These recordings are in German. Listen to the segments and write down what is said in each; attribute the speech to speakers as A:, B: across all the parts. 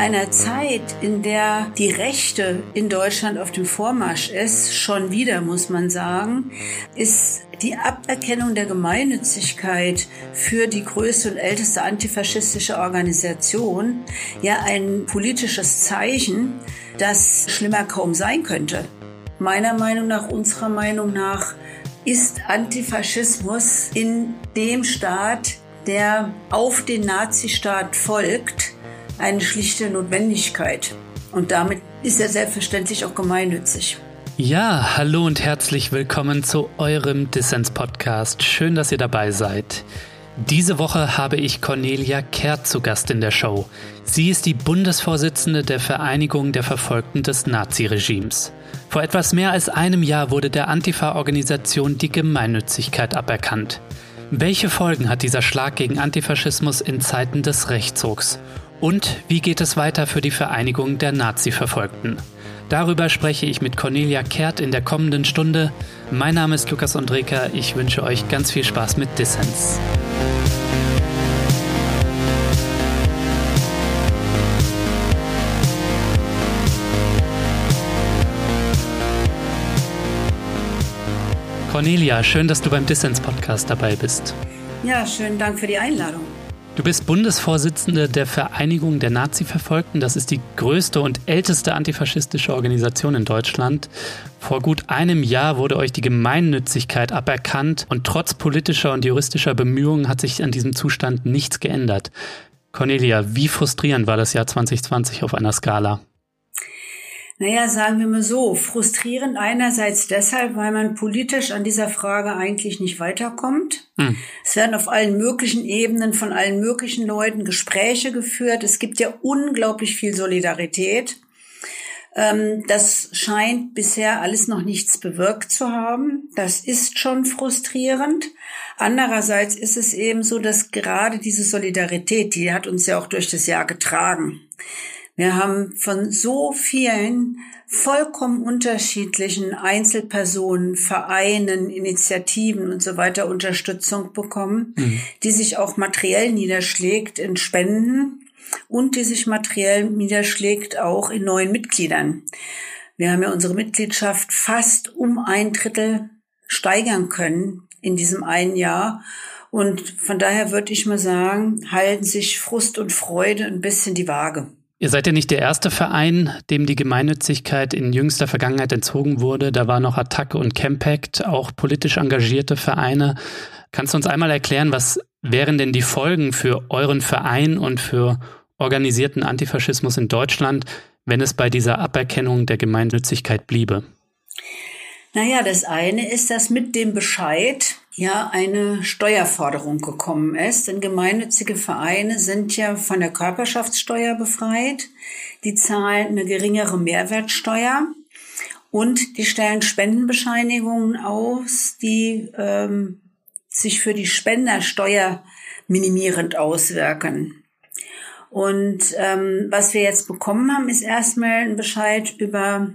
A: einer Zeit, in der die Rechte in Deutschland auf dem Vormarsch ist, schon wieder muss man sagen, ist die Aberkennung der Gemeinnützigkeit für die größte und älteste antifaschistische Organisation ja ein politisches Zeichen, das schlimmer kaum sein könnte. Meiner Meinung nach, unserer Meinung nach, ist Antifaschismus in dem Staat, der auf den Nazistaat folgt, eine schlichte Notwendigkeit. Und damit ist er selbstverständlich auch gemeinnützig.
B: Ja, hallo und herzlich willkommen zu eurem Dissens-Podcast. Schön, dass ihr dabei seid. Diese Woche habe ich Cornelia Kehrt zu Gast in der Show. Sie ist die Bundesvorsitzende der Vereinigung der Verfolgten des Naziregimes. Vor etwas mehr als einem Jahr wurde der Antifa-Organisation die Gemeinnützigkeit aberkannt. Welche Folgen hat dieser Schlag gegen Antifaschismus in Zeiten des Rechtsrucks? Und wie geht es weiter für die Vereinigung der Nazi-Verfolgten? Darüber spreche ich mit Cornelia Kehrt in der kommenden Stunde. Mein Name ist Lukas Andreka. Ich wünsche euch ganz viel Spaß mit Dissens. Cornelia, schön, dass du beim Dissens-Podcast dabei bist.
A: Ja, schönen Dank für die Einladung.
B: Du bist Bundesvorsitzende der Vereinigung der Nazi-Verfolgten. Das ist die größte und älteste antifaschistische Organisation in Deutschland. Vor gut einem Jahr wurde euch die Gemeinnützigkeit aberkannt und trotz politischer und juristischer Bemühungen hat sich an diesem Zustand nichts geändert. Cornelia, wie frustrierend war das Jahr 2020 auf einer Skala?
A: Naja, sagen wir mal so, frustrierend einerseits deshalb, weil man politisch an dieser Frage eigentlich nicht weiterkommt. Hm. Es werden auf allen möglichen Ebenen von allen möglichen Leuten Gespräche geführt. Es gibt ja unglaublich viel Solidarität. Ähm, das scheint bisher alles noch nichts bewirkt zu haben. Das ist schon frustrierend. Andererseits ist es eben so, dass gerade diese Solidarität, die hat uns ja auch durch das Jahr getragen. Wir haben von so vielen vollkommen unterschiedlichen Einzelpersonen, Vereinen, Initiativen und so weiter Unterstützung bekommen, mhm. die sich auch materiell niederschlägt in Spenden und die sich materiell niederschlägt auch in neuen Mitgliedern. Wir haben ja unsere Mitgliedschaft fast um ein Drittel steigern können in diesem einen Jahr. Und von daher würde ich mal sagen, halten sich Frust und Freude ein bisschen die Waage.
B: Ihr seid ja nicht der erste Verein, dem die Gemeinnützigkeit in jüngster Vergangenheit entzogen wurde. Da war noch Attacke und Campact, auch politisch engagierte Vereine. Kannst du uns einmal erklären, was wären denn die Folgen für euren Verein und für organisierten Antifaschismus in Deutschland, wenn es bei dieser Aberkennung der Gemeinnützigkeit bliebe?
A: Naja, das eine ist, dass mit dem Bescheid ja eine Steuerforderung gekommen ist. Denn gemeinnützige Vereine sind ja von der Körperschaftssteuer befreit. Die zahlen eine geringere Mehrwertsteuer und die stellen Spendenbescheinigungen aus, die ähm, sich für die Spendersteuer minimierend auswirken. Und ähm, was wir jetzt bekommen haben, ist erstmal ein Bescheid über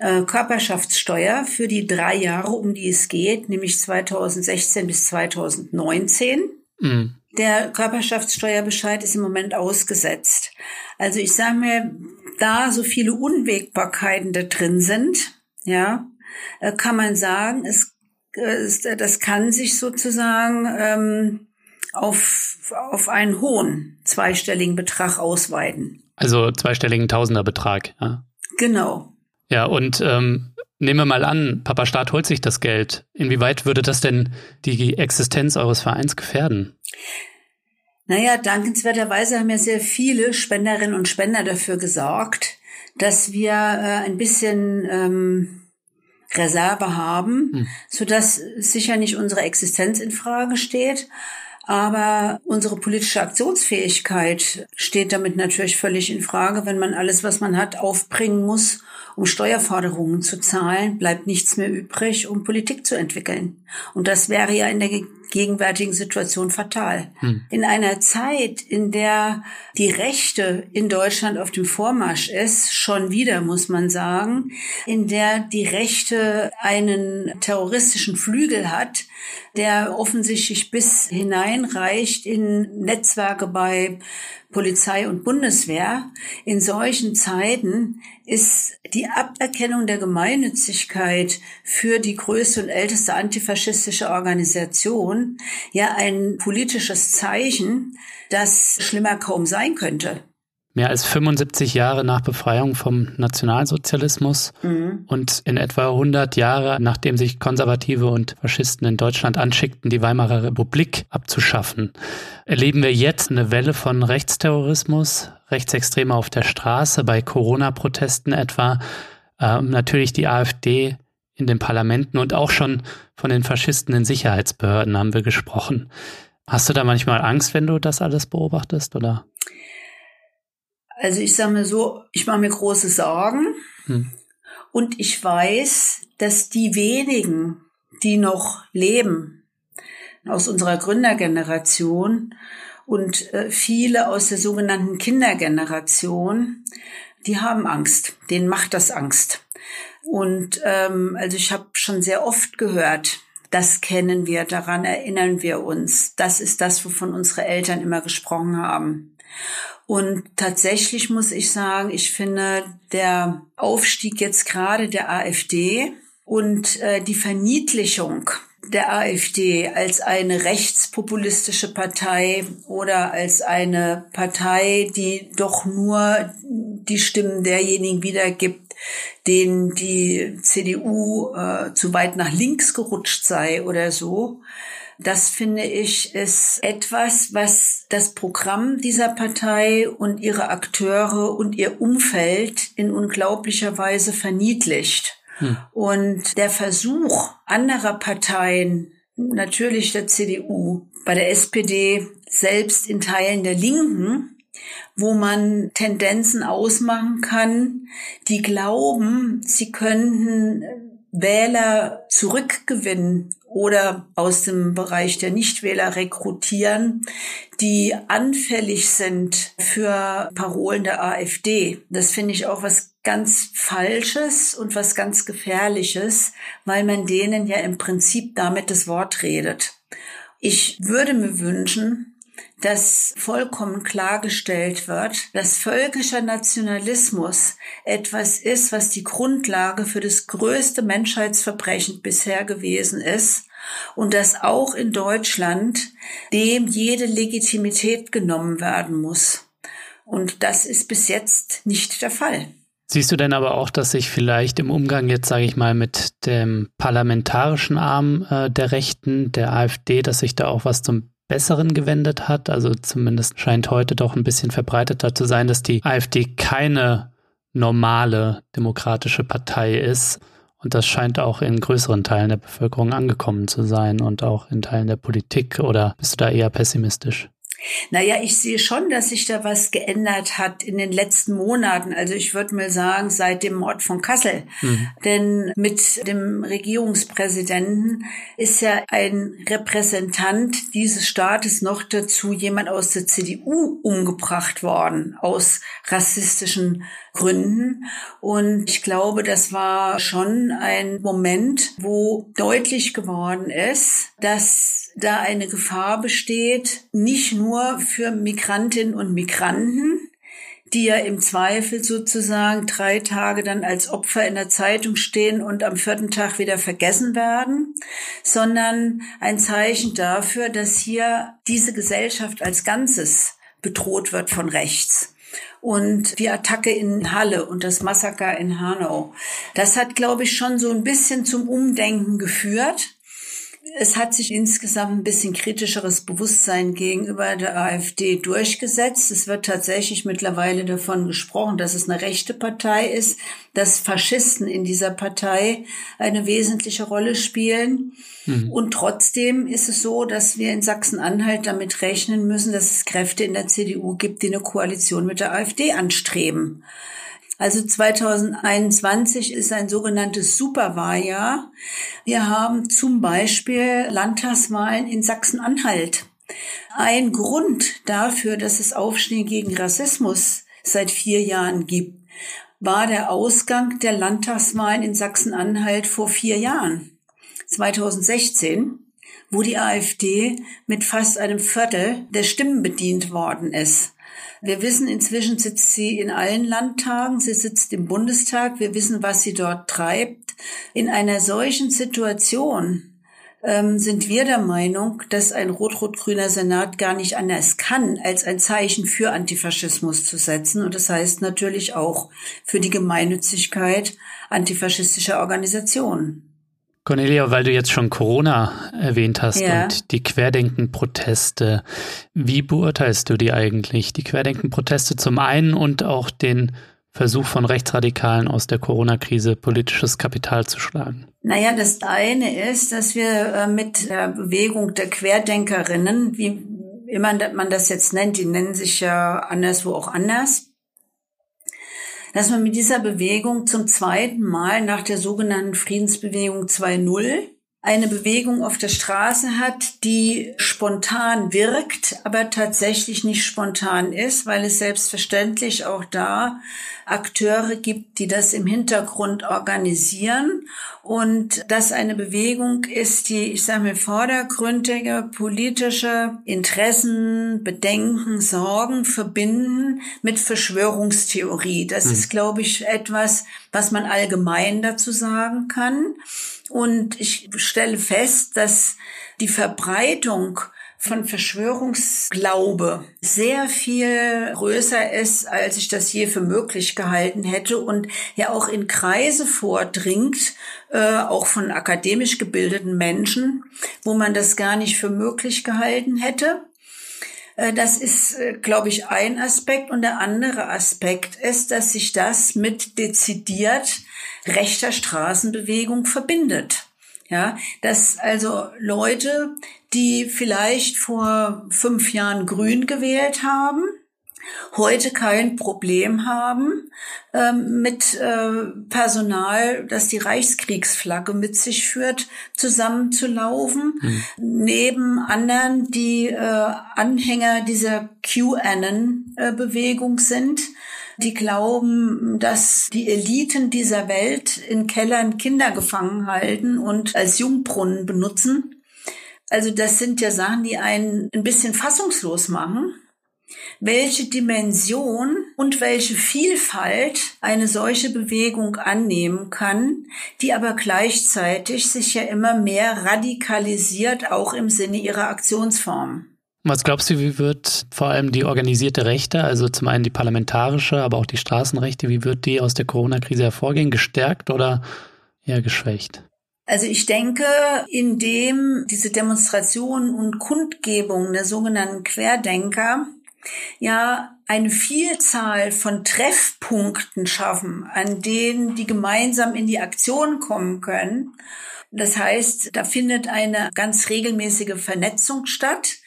A: äh, Körperschaftssteuer für die drei Jahre, um die es geht, nämlich 2016 bis 2019. Mhm. Der Körperschaftssteuerbescheid ist im Moment ausgesetzt. Also ich sage mir, da so viele Unwägbarkeiten da drin sind, ja, äh, kann man sagen, es, es das kann sich sozusagen ähm, auf, auf einen hohen zweistelligen Betrag ausweiten.
B: Also zweistelligen Tausenderbetrag, ja.
A: Genau.
B: Ja, und ähm, nehmen wir mal an, Papa Staat holt sich das Geld. Inwieweit würde das denn die Existenz eures Vereins gefährden?
A: Naja, dankenswerterweise haben ja sehr viele Spenderinnen und Spender dafür gesorgt, dass wir äh, ein bisschen ähm, Reserve haben, hm. sodass sicher nicht unsere Existenz in Frage steht. Aber unsere politische Aktionsfähigkeit steht damit natürlich völlig in Frage, wenn man alles, was man hat, aufbringen muss, um Steuerforderungen zu zahlen, bleibt nichts mehr übrig, um Politik zu entwickeln. Und das wäre ja in der gegenwärtigen Situation fatal. Hm. In einer Zeit, in der die Rechte in Deutschland auf dem Vormarsch ist, schon wieder muss man sagen, in der die Rechte einen terroristischen Flügel hat, der offensichtlich bis hineinreicht in Netzwerke bei Polizei und Bundeswehr. In solchen Zeiten ist die Aberkennung der Gemeinnützigkeit für die größte und älteste antifaschistische Organisation ja ein politisches Zeichen, das schlimmer kaum sein könnte
B: mehr als 75 Jahre nach Befreiung vom Nationalsozialismus mhm. und in etwa 100 Jahre, nachdem sich Konservative und Faschisten in Deutschland anschickten, die Weimarer Republik abzuschaffen, erleben wir jetzt eine Welle von Rechtsterrorismus, Rechtsextreme auf der Straße, bei Corona-Protesten etwa, äh, natürlich die AfD in den Parlamenten und auch schon von den Faschisten in Sicherheitsbehörden haben wir gesprochen. Hast du da manchmal Angst, wenn du das alles beobachtest, oder?
A: Also ich sage mir so, ich mache mir große Sorgen hm. und ich weiß, dass die wenigen, die noch leben aus unserer Gründergeneration und äh, viele aus der sogenannten Kindergeneration, die haben Angst, denen macht das Angst. Und ähm, also ich habe schon sehr oft gehört, das kennen wir, daran erinnern wir uns. Das ist das, wovon unsere Eltern immer gesprochen haben. Und tatsächlich muss ich sagen, ich finde der Aufstieg jetzt gerade der AfD und äh, die Verniedlichung der AfD als eine rechtspopulistische Partei oder als eine Partei, die doch nur die Stimmen derjenigen wiedergibt, denen die CDU äh, zu weit nach links gerutscht sei oder so. Das finde ich ist etwas, was das Programm dieser Partei und ihre Akteure und ihr Umfeld in unglaublicher Weise verniedlicht. Hm. Und der Versuch anderer Parteien, natürlich der CDU, bei der SPD, selbst in Teilen der Linken, wo man Tendenzen ausmachen kann, die glauben, sie könnten Wähler zurückgewinnen oder aus dem Bereich der Nichtwähler rekrutieren, die anfällig sind für Parolen der AfD. Das finde ich auch was ganz Falsches und was ganz Gefährliches, weil man denen ja im Prinzip damit das Wort redet. Ich würde mir wünschen, dass vollkommen klargestellt wird, dass völkischer Nationalismus etwas ist, was die Grundlage für das größte Menschheitsverbrechen bisher gewesen ist und dass auch in Deutschland dem jede Legitimität genommen werden muss. Und das ist bis jetzt nicht der Fall.
B: Siehst du denn aber auch, dass sich vielleicht im Umgang jetzt, sage ich mal, mit dem parlamentarischen Arm äh, der Rechten, der AfD, dass sich da auch was zum Besseren gewendet hat. Also zumindest scheint heute doch ein bisschen verbreiteter zu sein, dass die AfD keine normale demokratische Partei ist. Und das scheint auch in größeren Teilen der Bevölkerung angekommen zu sein und auch in Teilen der Politik. Oder bist du da eher pessimistisch?
A: Naja, ich sehe schon, dass sich da was geändert hat in den letzten Monaten. Also ich würde mal sagen, seit dem Mord von Kassel. Mhm. Denn mit dem Regierungspräsidenten ist ja ein Repräsentant dieses Staates noch dazu jemand aus der CDU umgebracht worden, aus rassistischen Gründen. Und ich glaube, das war schon ein Moment, wo deutlich geworden ist, dass da eine Gefahr besteht, nicht nur für Migrantinnen und Migranten, die ja im Zweifel sozusagen drei Tage dann als Opfer in der Zeitung stehen und am vierten Tag wieder vergessen werden, sondern ein Zeichen dafür, dass hier diese Gesellschaft als Ganzes bedroht wird von rechts. Und die Attacke in Halle und das Massaker in Hanau, das hat, glaube ich, schon so ein bisschen zum Umdenken geführt es hat sich insgesamt ein bisschen kritischeres Bewusstsein gegenüber der AfD durchgesetzt. Es wird tatsächlich mittlerweile davon gesprochen, dass es eine rechte Partei ist, dass Faschisten in dieser Partei eine wesentliche Rolle spielen. Mhm. Und trotzdem ist es so, dass wir in Sachsen-Anhalt damit rechnen müssen, dass es Kräfte in der CDU gibt, die eine Koalition mit der AfD anstreben. Also 2021 ist ein sogenanntes Superwahljahr. Wir haben zum Beispiel Landtagswahlen in Sachsen-Anhalt. Ein Grund dafür, dass es Aufstehen gegen Rassismus seit vier Jahren gibt, war der Ausgang der Landtagswahlen in Sachsen-Anhalt vor vier Jahren, 2016 wo die AfD mit fast einem Viertel der Stimmen bedient worden ist. Wir wissen, inzwischen sitzt sie in allen Landtagen, sie sitzt im Bundestag, wir wissen, was sie dort treibt. In einer solchen Situation ähm, sind wir der Meinung, dass ein rot-rot-grüner Senat gar nicht anders kann, als ein Zeichen für Antifaschismus zu setzen. Und das heißt natürlich auch für die Gemeinnützigkeit antifaschistischer Organisationen.
B: Cornelia, weil du jetzt schon Corona erwähnt hast ja. und die Querdenken-Proteste, wie beurteilst du die eigentlich? Die Querdenken-Proteste zum einen und auch den Versuch von Rechtsradikalen aus der Corona-Krise politisches Kapital zu schlagen?
A: Naja, das eine ist, dass wir äh, mit der Bewegung der Querdenkerinnen, wie immer man das jetzt nennt, die nennen sich ja anderswo auch anders, dass man mit dieser Bewegung zum zweiten Mal nach der sogenannten Friedensbewegung 2.0 eine Bewegung auf der Straße hat, die spontan wirkt, aber tatsächlich nicht spontan ist, weil es selbstverständlich auch da Akteure gibt, die das im Hintergrund organisieren und das eine Bewegung ist, die, ich sage mal, vordergründige politische Interessen, Bedenken, Sorgen verbinden mit Verschwörungstheorie. Das mhm. ist, glaube ich, etwas, was man allgemein dazu sagen kann. Und ich stelle fest, dass die Verbreitung von Verschwörungsglaube sehr viel größer ist, als ich das je für möglich gehalten hätte und ja auch in Kreise vordringt, äh, auch von akademisch gebildeten Menschen, wo man das gar nicht für möglich gehalten hätte. Äh, das ist, äh, glaube ich, ein Aspekt. Und der andere Aspekt ist, dass sich das mit dezidiert rechter Straßenbewegung verbindet. Ja, dass also Leute, die vielleicht vor fünf Jahren grün gewählt haben, heute kein Problem haben ähm, mit äh, Personal, das die Reichskriegsflagge mit sich führt, zusammenzulaufen, mhm. neben anderen, die äh, Anhänger dieser QAnon-Bewegung sind, die glauben, dass die Eliten dieser Welt in Kellern Kinder gefangen halten und als Jungbrunnen benutzen. Also das sind ja Sachen, die einen ein bisschen fassungslos machen, welche Dimension und welche Vielfalt eine solche Bewegung annehmen kann, die aber gleichzeitig sich ja immer mehr radikalisiert, auch im Sinne ihrer Aktionsform.
B: Was glaubst du, wie wird vor allem die organisierte Rechte, also zum einen die parlamentarische, aber auch die Straßenrechte, wie wird die aus der Corona-Krise hervorgehen? Gestärkt oder eher geschwächt?
A: Also ich denke, indem diese Demonstrationen und Kundgebungen der sogenannten Querdenker ja eine Vielzahl von Treffpunkten schaffen, an denen die gemeinsam in die Aktion kommen können. Das heißt, da findet eine ganz regelmäßige Vernetzung statt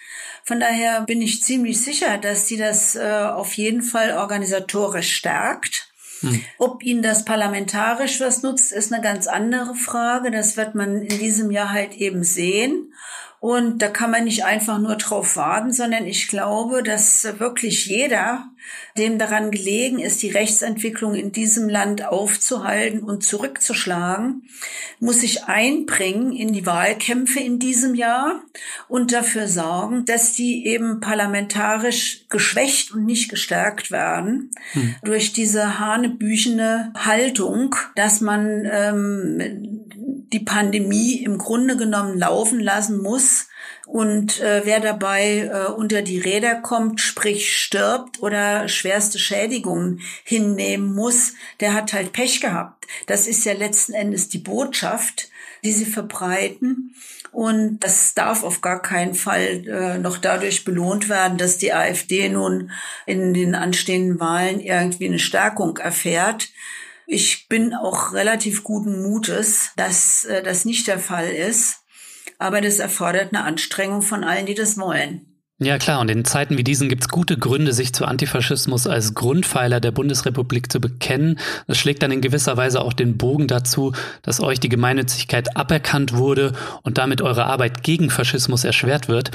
A: von daher bin ich ziemlich sicher, dass sie das äh, auf jeden Fall organisatorisch stärkt. Hm. Ob ihnen das parlamentarisch was nutzt, ist eine ganz andere Frage. Das wird man in diesem Jahr halt eben sehen. Und da kann man nicht einfach nur drauf warten, sondern ich glaube, dass wirklich jeder, dem daran gelegen ist, die Rechtsentwicklung in diesem Land aufzuhalten und zurückzuschlagen, muss sich einbringen in die Wahlkämpfe in diesem Jahr und dafür sorgen, dass die eben parlamentarisch geschwächt und nicht gestärkt werden hm. durch diese hanebüchene Haltung, dass man ähm, die Pandemie im Grunde genommen laufen lassen muss. Und äh, wer dabei äh, unter die Räder kommt, sprich stirbt oder schwerste Schädigungen hinnehmen muss, der hat halt Pech gehabt. Das ist ja letzten Endes die Botschaft, die sie verbreiten. Und das darf auf gar keinen Fall äh, noch dadurch belohnt werden, dass die AfD nun in den anstehenden Wahlen irgendwie eine Stärkung erfährt. Ich bin auch relativ guten Mutes, dass äh, das nicht der Fall ist. Aber das erfordert eine Anstrengung von allen, die das wollen.
B: Ja klar, und in Zeiten wie diesen gibt es gute Gründe, sich zu Antifaschismus als Grundpfeiler der Bundesrepublik zu bekennen. Das schlägt dann in gewisser Weise auch den Bogen dazu, dass euch die Gemeinnützigkeit aberkannt wurde und damit eure Arbeit gegen Faschismus erschwert wird.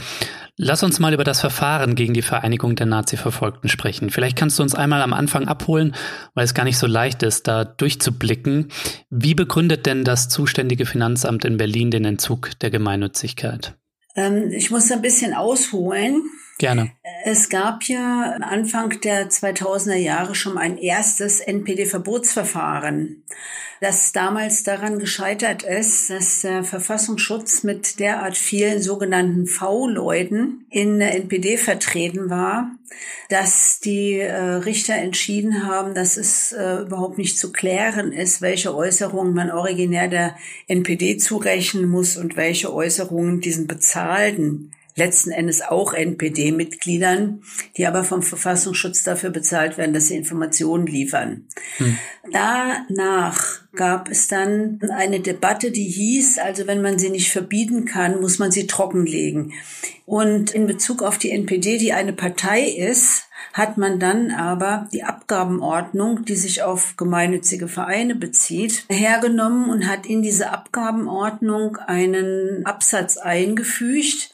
B: Lass uns mal über das Verfahren gegen die Vereinigung der Nazi-Verfolgten sprechen. Vielleicht kannst du uns einmal am Anfang abholen, weil es gar nicht so leicht ist, da durchzublicken. Wie begründet denn das zuständige Finanzamt in Berlin den Entzug der Gemeinnützigkeit?
A: Ähm, ich muss ein bisschen ausholen.
B: Gerne.
A: Es gab ja Anfang der 2000er Jahre schon ein erstes NPD-Verbotsverfahren, das damals daran gescheitert ist, dass der Verfassungsschutz mit derart vielen sogenannten V-Leuten in der NPD vertreten war, dass die äh, Richter entschieden haben, dass es äh, überhaupt nicht zu klären ist, welche Äußerungen man originär der NPD zurechnen muss und welche Äußerungen diesen bezahlten letzten Endes auch NPD-Mitgliedern, die aber vom Verfassungsschutz dafür bezahlt werden, dass sie Informationen liefern. Hm. Danach gab es dann eine Debatte, die hieß, also wenn man sie nicht verbieten kann, muss man sie trockenlegen. Und in Bezug auf die NPD, die eine Partei ist, hat man dann aber die Abgabenordnung, die sich auf gemeinnützige Vereine bezieht, hergenommen und hat in diese Abgabenordnung einen Absatz eingefügt,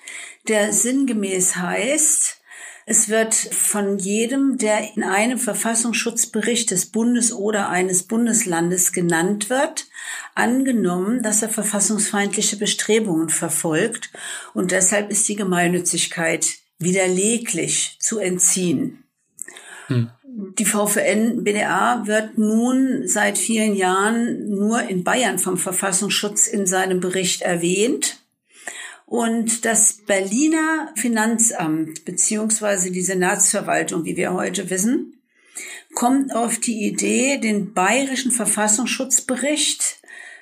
A: der sinngemäß heißt, es wird von jedem, der in einem Verfassungsschutzbericht des Bundes oder eines Bundeslandes genannt wird, angenommen, dass er verfassungsfeindliche Bestrebungen verfolgt und deshalb ist die Gemeinnützigkeit widerleglich zu entziehen. Hm. Die VVN BDA wird nun seit vielen Jahren nur in Bayern vom Verfassungsschutz in seinem Bericht erwähnt. Und das Berliner Finanzamt beziehungsweise die Senatsverwaltung, wie wir heute wissen, kommt auf die Idee, den bayerischen Verfassungsschutzbericht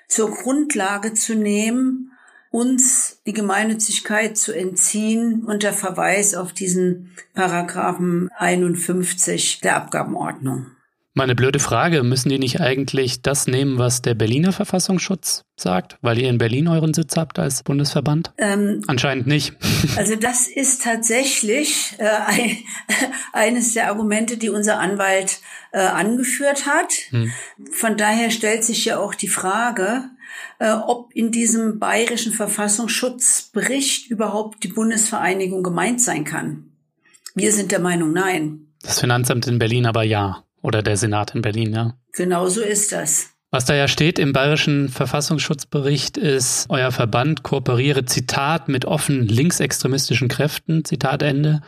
A: zur Grundlage zu nehmen, uns die Gemeinnützigkeit zu entziehen unter Verweis auf diesen Paragraphen 51 der Abgabenordnung.
B: Meine blöde Frage, müssen die nicht eigentlich das nehmen, was der Berliner Verfassungsschutz sagt, weil ihr in Berlin euren Sitz habt als Bundesverband? Ähm, Anscheinend nicht.
A: Also das ist tatsächlich äh, ein, eines der Argumente, die unser Anwalt äh, angeführt hat. Hm. Von daher stellt sich ja auch die Frage, äh, ob in diesem bayerischen Verfassungsschutzbericht überhaupt die Bundesvereinigung gemeint sein kann. Wir sind der Meinung, nein.
B: Das Finanzamt in Berlin aber ja. Oder der Senat in Berlin, ja.
A: Genau so ist das.
B: Was da ja steht im bayerischen Verfassungsschutzbericht ist, euer Verband kooperiere, Zitat, mit offen linksextremistischen Kräften, Zitat Ende,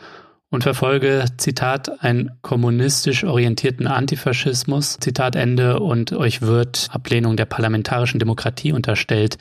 B: und verfolge, Zitat, einen kommunistisch orientierten Antifaschismus, Zitat Ende, und euch wird Ablehnung der parlamentarischen Demokratie unterstellt.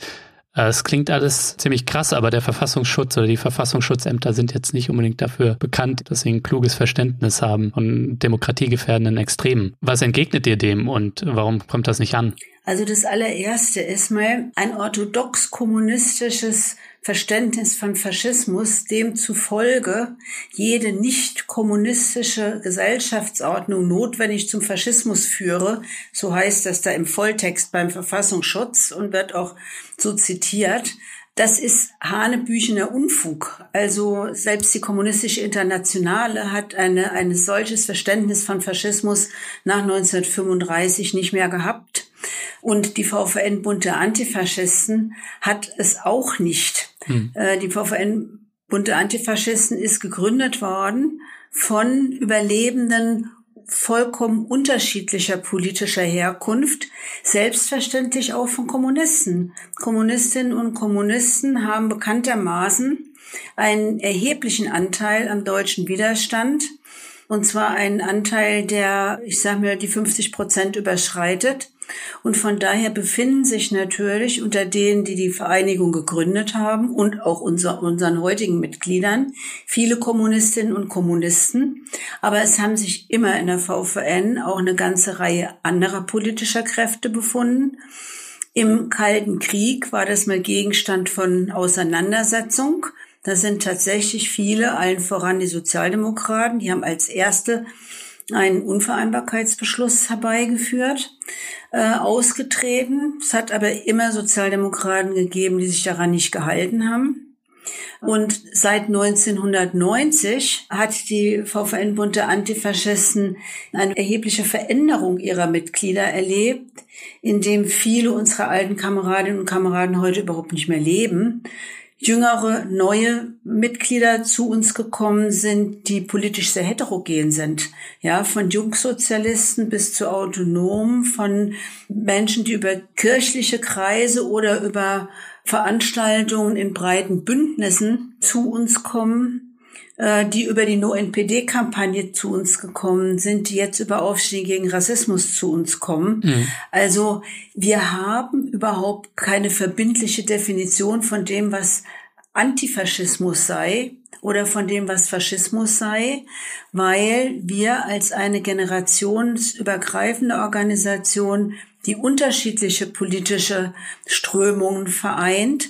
B: Äh, es klingt alles ziemlich krass, aber der Verfassungsschutz oder die Verfassungsschutzämter sind jetzt nicht unbedingt dafür bekannt, dass sie ein kluges Verständnis haben von demokratiegefährdenden Extremen. Was entgegnet ihr dem und warum kommt das nicht an?
A: Also das allererste ist mal ein orthodox kommunistisches Verständnis von Faschismus, demzufolge jede nicht kommunistische Gesellschaftsordnung notwendig zum Faschismus führe. So heißt das da im Volltext beim Verfassungsschutz und wird auch so zitiert. Das ist hanebüchener Unfug. Also selbst die kommunistische Internationale hat eine, ein solches Verständnis von Faschismus nach 1935 nicht mehr gehabt. Und die VVN Bund der Antifaschisten hat es auch nicht. Hm. Äh, die VVN Bund der Antifaschisten ist gegründet worden von Überlebenden vollkommen unterschiedlicher politischer Herkunft, selbstverständlich auch von Kommunisten. Kommunistinnen und Kommunisten haben bekanntermaßen einen erheblichen Anteil am deutschen Widerstand, und zwar einen Anteil, der, ich sage mir, die 50 Prozent überschreitet. Und von daher befinden sich natürlich unter denen, die die Vereinigung gegründet haben und auch unser, unseren heutigen Mitgliedern viele Kommunistinnen und Kommunisten. Aber es haben sich immer in der VVN auch eine ganze Reihe anderer politischer Kräfte befunden. Im Kalten Krieg war das mal Gegenstand von Auseinandersetzung. Da sind tatsächlich viele, allen voran die Sozialdemokraten, die haben als erste einen Unvereinbarkeitsbeschluss herbeigeführt, äh, ausgetreten. Es hat aber immer Sozialdemokraten gegeben, die sich daran nicht gehalten haben. Und seit 1990 hat die VVN Bund der Antifaschisten eine erhebliche Veränderung ihrer Mitglieder erlebt, indem viele unserer alten Kameradinnen und Kameraden heute überhaupt nicht mehr leben jüngere, neue Mitglieder zu uns gekommen sind, die politisch sehr heterogen sind. Ja, von Jungsozialisten bis zu Autonomen, von Menschen, die über kirchliche Kreise oder über Veranstaltungen in breiten Bündnissen zu uns kommen, die über die No-NPD-Kampagne zu uns gekommen sind, die jetzt über Aufstehen gegen Rassismus zu uns kommen. Mhm. Also wir haben überhaupt keine verbindliche Definition von dem, was Antifaschismus sei oder von dem, was Faschismus sei, weil wir als eine generationsübergreifende Organisation, die unterschiedliche politische Strömungen vereint,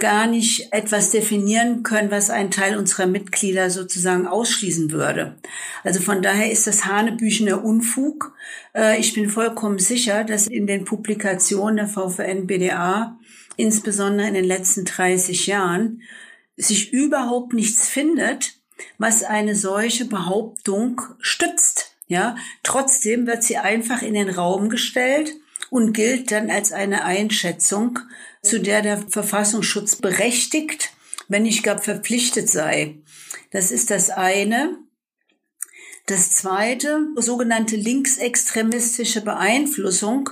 A: gar nicht etwas definieren können, was einen Teil unserer Mitglieder sozusagen ausschließen würde. Also von daher ist das Hanebüchener Unfug. Äh, ich bin vollkommen sicher, dass in den Publikationen der VVN BDA, insbesondere in den letzten 30 Jahren, sich überhaupt nichts findet, was eine solche Behauptung stützt. Ja, trotzdem wird sie einfach in den Raum gestellt und gilt dann als eine Einschätzung, zu der der Verfassungsschutz berechtigt, wenn nicht gar verpflichtet sei. Das ist das eine. Das zweite, sogenannte linksextremistische Beeinflussung,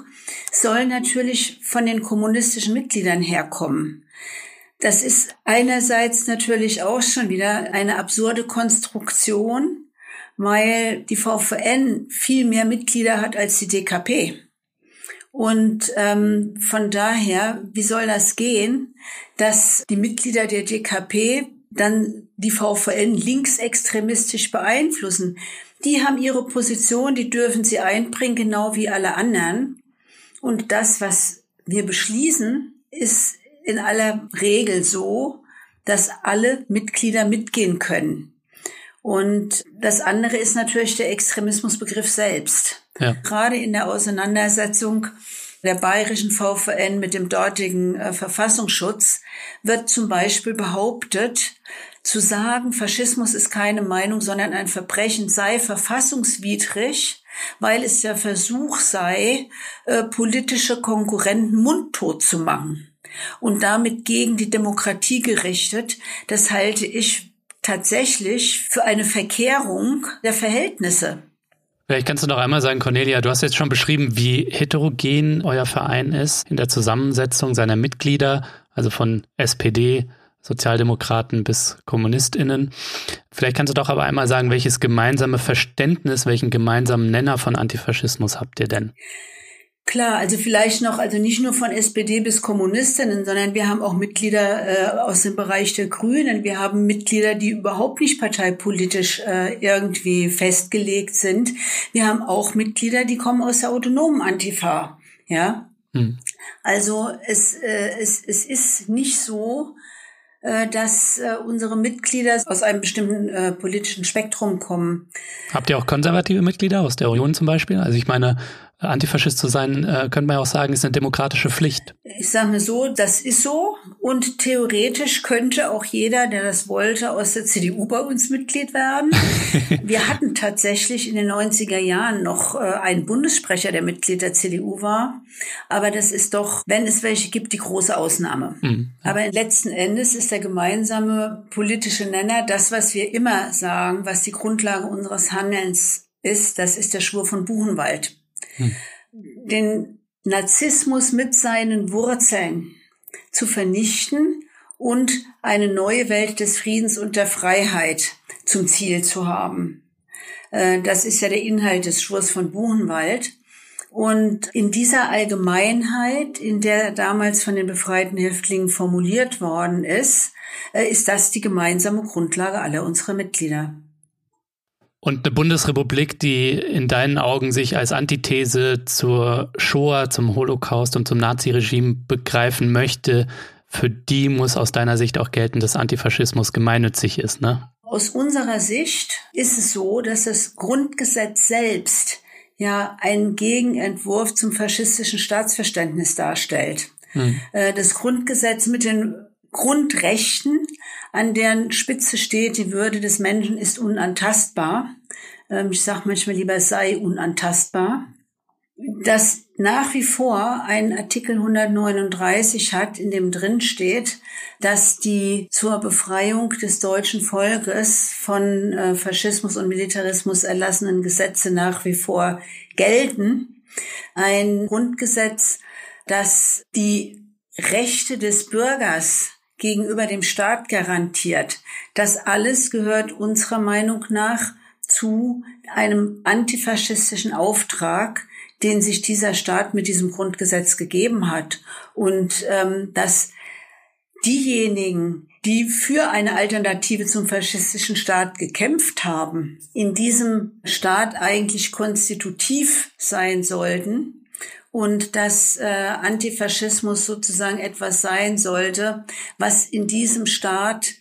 A: soll natürlich von den kommunistischen Mitgliedern herkommen. Das ist einerseits natürlich auch schon wieder eine absurde Konstruktion, weil die VVN viel mehr Mitglieder hat als die DKP. Und ähm, von daher, wie soll das gehen, dass die Mitglieder der DKP dann die VVN linksextremistisch beeinflussen? Die haben ihre Position, die dürfen sie einbringen, genau wie alle anderen. Und das, was wir beschließen, ist in aller Regel so, dass alle Mitglieder mitgehen können. Und das andere ist natürlich der Extremismusbegriff selbst. Ja. Gerade in der Auseinandersetzung der bayerischen VVN mit dem dortigen äh, Verfassungsschutz wird zum Beispiel behauptet, zu sagen, Faschismus ist keine Meinung, sondern ein Verbrechen sei verfassungswidrig, weil es der Versuch sei, äh, politische Konkurrenten mundtot zu machen und damit gegen die Demokratie gerichtet. Das halte ich tatsächlich für eine Verkehrung der Verhältnisse.
B: Vielleicht kannst du noch einmal sagen, Cornelia, du hast jetzt schon beschrieben, wie heterogen euer Verein ist in der Zusammensetzung seiner Mitglieder, also von SPD, Sozialdemokraten bis KommunistInnen. Vielleicht kannst du doch aber einmal sagen, welches gemeinsame Verständnis, welchen gemeinsamen Nenner von Antifaschismus habt ihr denn?
A: Klar, also vielleicht noch, also nicht nur von SPD bis Kommunistinnen, sondern wir haben auch Mitglieder äh, aus dem Bereich der Grünen. Wir haben Mitglieder, die überhaupt nicht parteipolitisch äh, irgendwie festgelegt sind. Wir haben auch Mitglieder, die kommen aus der autonomen Antifa. Ja, hm. also es, äh, es, es ist nicht so, äh, dass äh, unsere Mitglieder aus einem bestimmten äh, politischen Spektrum kommen.
B: Habt ihr auch konservative Mitglieder aus der Union zum Beispiel? Also ich meine, Antifaschist zu sein, äh, könnte man ja auch sagen, ist eine demokratische Pflicht.
A: Ich sage mir so, das ist so. Und theoretisch könnte auch jeder, der das wollte, aus der CDU bei uns Mitglied werden. Wir hatten tatsächlich in den 90er Jahren noch äh, einen Bundessprecher, der Mitglied der CDU war. Aber das ist doch, wenn es welche gibt, die große Ausnahme. Mhm. Aber letzten Endes ist der gemeinsame politische Nenner das, was wir immer sagen, was die Grundlage unseres Handelns ist, das ist der Schwur von Buchenwald. Hm. Den Narzissmus mit seinen Wurzeln zu vernichten und eine neue Welt des Friedens und der Freiheit zum Ziel zu haben. Äh, das ist ja der Inhalt des Schwurs von Buchenwald. Und in dieser Allgemeinheit, in der damals von den befreiten Häftlingen formuliert worden ist, äh, ist das die gemeinsame Grundlage aller unserer Mitglieder.
B: Und eine Bundesrepublik, die in deinen Augen sich als Antithese zur Shoah, zum Holocaust und zum Naziregime begreifen möchte, für die muss aus deiner Sicht auch gelten, dass Antifaschismus gemeinnützig ist, ne?
A: Aus unserer Sicht ist es so, dass das Grundgesetz selbst ja einen Gegenentwurf zum faschistischen Staatsverständnis darstellt. Hm. Äh, das Grundgesetz mit den Grundrechten, an deren Spitze steht, die Würde des Menschen ist unantastbar. Ähm, ich sage manchmal lieber, sei unantastbar. Dass nach wie vor ein Artikel 139 hat, in dem drin steht, dass die zur Befreiung des deutschen Volkes von äh, Faschismus und Militarismus erlassenen Gesetze nach wie vor gelten. Ein Grundgesetz, das die Rechte des Bürgers gegenüber dem Staat garantiert. Das alles gehört unserer Meinung nach zu einem antifaschistischen Auftrag, den sich dieser Staat mit diesem Grundgesetz gegeben hat. Und ähm, dass diejenigen, die für eine Alternative zum faschistischen Staat gekämpft haben, in diesem Staat eigentlich konstitutiv sein sollten und dass äh, Antifaschismus sozusagen etwas sein sollte, was in diesem Staat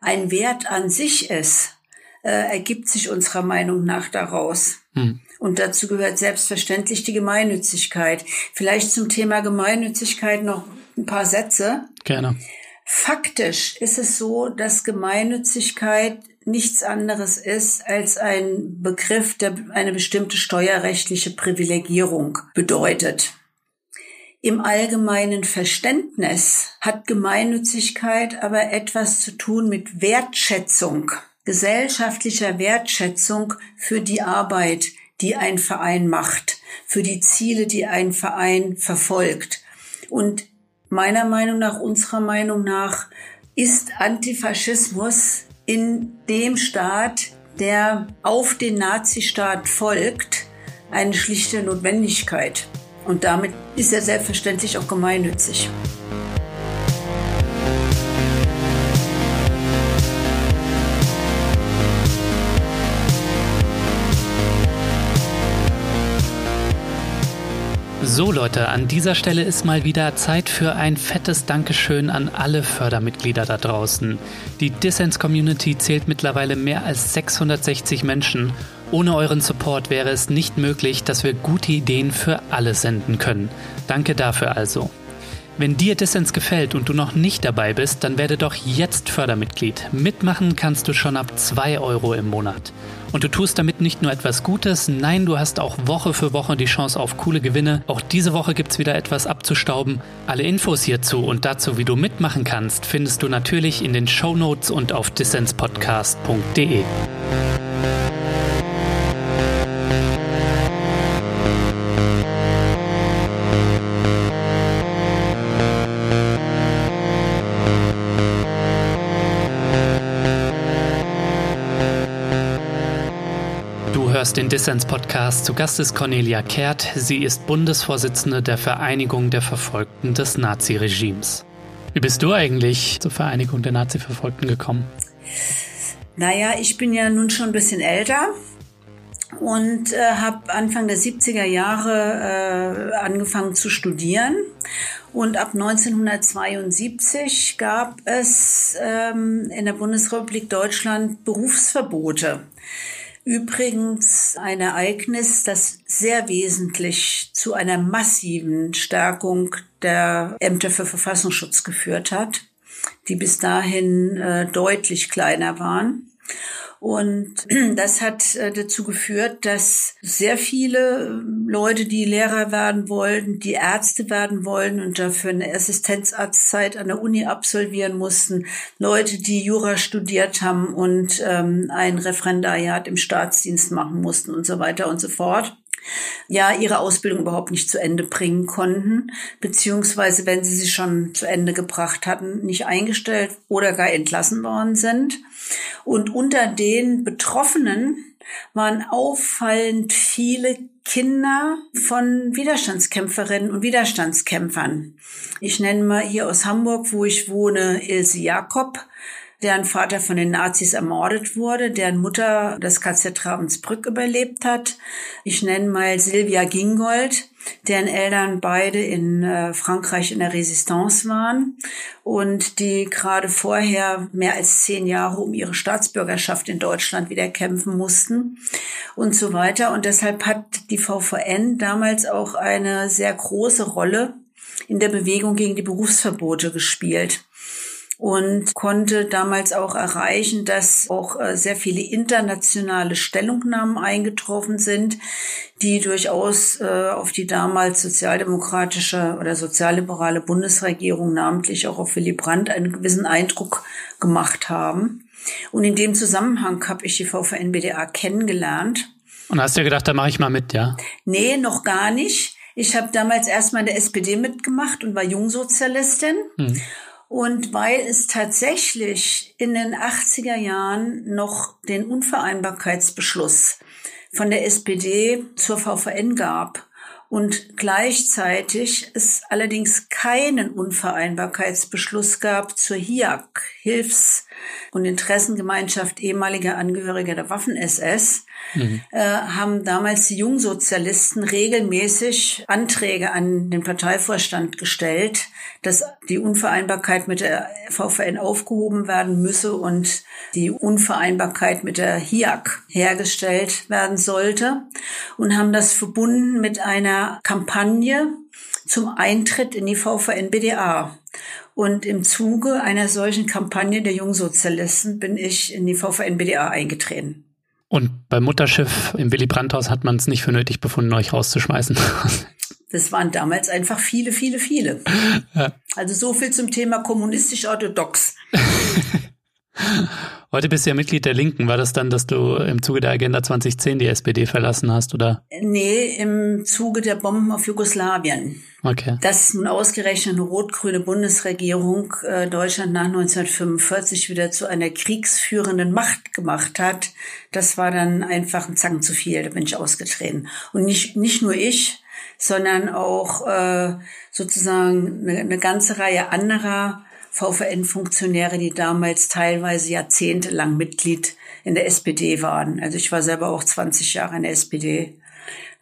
A: ein Wert an sich ist, äh, ergibt sich unserer Meinung nach daraus. Hm. Und dazu gehört selbstverständlich die Gemeinnützigkeit. Vielleicht zum Thema Gemeinnützigkeit noch ein paar Sätze.
B: Gerne.
A: Faktisch ist es so, dass Gemeinnützigkeit nichts anderes ist als ein Begriff, der eine bestimmte steuerrechtliche Privilegierung bedeutet. Im allgemeinen Verständnis hat Gemeinnützigkeit aber etwas zu tun mit Wertschätzung, gesellschaftlicher Wertschätzung für die Arbeit, die ein Verein macht, für die Ziele, die ein Verein verfolgt. Und meiner Meinung nach, unserer Meinung nach, ist Antifaschismus in dem Staat, der auf den Nazistaat folgt, eine schlichte Notwendigkeit. Und damit ist er selbstverständlich auch gemeinnützig.
B: So Leute, an dieser Stelle ist mal wieder Zeit für ein fettes Dankeschön an alle Fördermitglieder da draußen. Die Dissens Community zählt mittlerweile mehr als 660 Menschen. Ohne euren Support wäre es nicht möglich, dass wir gute Ideen für alle senden können. Danke dafür also. Wenn dir Dissens gefällt und du noch nicht dabei bist, dann werde doch jetzt Fördermitglied. Mitmachen kannst du schon ab 2 Euro im Monat. Und du tust damit nicht nur etwas Gutes, nein, du hast auch Woche für Woche die Chance auf coole Gewinne. Auch diese Woche gibt es wieder etwas abzustauben. Alle Infos hierzu und dazu, wie du mitmachen kannst, findest du natürlich in den Show Notes und auf dissenspodcast.de. hörst den Dissens-Podcast. Zu Gast ist Cornelia Kehrt. Sie ist Bundesvorsitzende der Vereinigung der Verfolgten des Naziregimes. Wie bist du eigentlich zur Vereinigung der Nazi-Verfolgten gekommen?
A: Naja, ich bin ja nun schon ein bisschen älter und äh, habe Anfang der 70er Jahre äh, angefangen zu studieren. Und ab 1972 gab es ähm, in der Bundesrepublik Deutschland Berufsverbote. Übrigens ein Ereignis, das sehr wesentlich zu einer massiven Stärkung der Ämter für Verfassungsschutz geführt hat, die bis dahin äh, deutlich kleiner waren. Und das hat äh, dazu geführt, dass sehr viele äh, Leute, die Lehrer werden wollten, die Ärzte werden wollen und dafür eine Assistenzarztzeit an der Uni absolvieren mussten, Leute, die Jura studiert haben und ähm, ein Referendariat im Staatsdienst machen mussten und so weiter und so fort ja ihre Ausbildung überhaupt nicht zu Ende bringen konnten, beziehungsweise wenn sie sie schon zu Ende gebracht hatten, nicht eingestellt oder gar entlassen worden sind. Und unter den Betroffenen waren auffallend viele Kinder von Widerstandskämpferinnen und Widerstandskämpfern. Ich nenne mal hier aus Hamburg, wo ich wohne, Ilse Jakob, deren Vater von den Nazis ermordet wurde, deren Mutter das KZ Ravensbrück überlebt hat. Ich nenne mal Silvia Gingold, deren Eltern beide in äh, Frankreich in der Resistance waren und die gerade vorher mehr als zehn Jahre um ihre Staatsbürgerschaft in Deutschland wieder kämpfen mussten und so weiter. Und deshalb hat die VVN damals auch eine sehr große Rolle in der Bewegung gegen die Berufsverbote gespielt und konnte damals auch erreichen, dass auch äh, sehr viele internationale Stellungnahmen eingetroffen sind, die durchaus äh, auf die damals sozialdemokratische oder sozialliberale Bundesregierung, namentlich auch auf Willy Brandt, einen gewissen Eindruck gemacht haben. Und in dem Zusammenhang habe ich die VVN-BDA kennengelernt.
B: Und hast du gedacht, da mache ich mal mit, ja?
A: Nee, noch gar nicht. Ich habe damals erstmal in der SPD mitgemacht und war Jungsozialistin. Mhm. Und weil es tatsächlich in den 80er Jahren noch den Unvereinbarkeitsbeschluss von der SPD zur VVN gab und gleichzeitig es allerdings keinen Unvereinbarkeitsbeschluss gab zur HIAC, Hilfs- und Interessengemeinschaft ehemaliger Angehöriger der Waffen-SS, mhm. äh, haben damals die Jungsozialisten regelmäßig Anträge an den Parteivorstand gestellt, dass die Unvereinbarkeit mit der VVN aufgehoben werden müsse und die Unvereinbarkeit mit der HIAC hergestellt werden sollte und haben das verbunden mit einer Kampagne zum Eintritt in die VVN-BDA. Und im Zuge einer solchen Kampagne der Jungsozialisten bin ich in die VVN-BDA eingetreten.
B: Und beim Mutterschiff im Willy Brandt-Haus hat man es nicht für nötig befunden, euch rauszuschmeißen.
A: Das waren damals einfach viele, viele, viele. Ja. Also so viel zum Thema kommunistisch-orthodox.
B: Heute bist du ja Mitglied der Linken. War das dann, dass du im Zuge der Agenda 2010 die SPD verlassen hast, oder?
A: Nee, im Zuge der Bomben auf Jugoslawien. Okay. Dass nun ausgerechnet eine rot-grüne Bundesregierung äh, Deutschland nach 1945 wieder zu einer kriegsführenden Macht gemacht hat, das war dann einfach ein Zacken zu viel. Da bin ich ausgetreten. Und nicht, nicht nur ich, sondern auch äh, sozusagen eine, eine ganze Reihe anderer VVN-Funktionäre, die damals teilweise jahrzehntelang Mitglied in der SPD waren. Also ich war selber auch 20 Jahre in der SPD.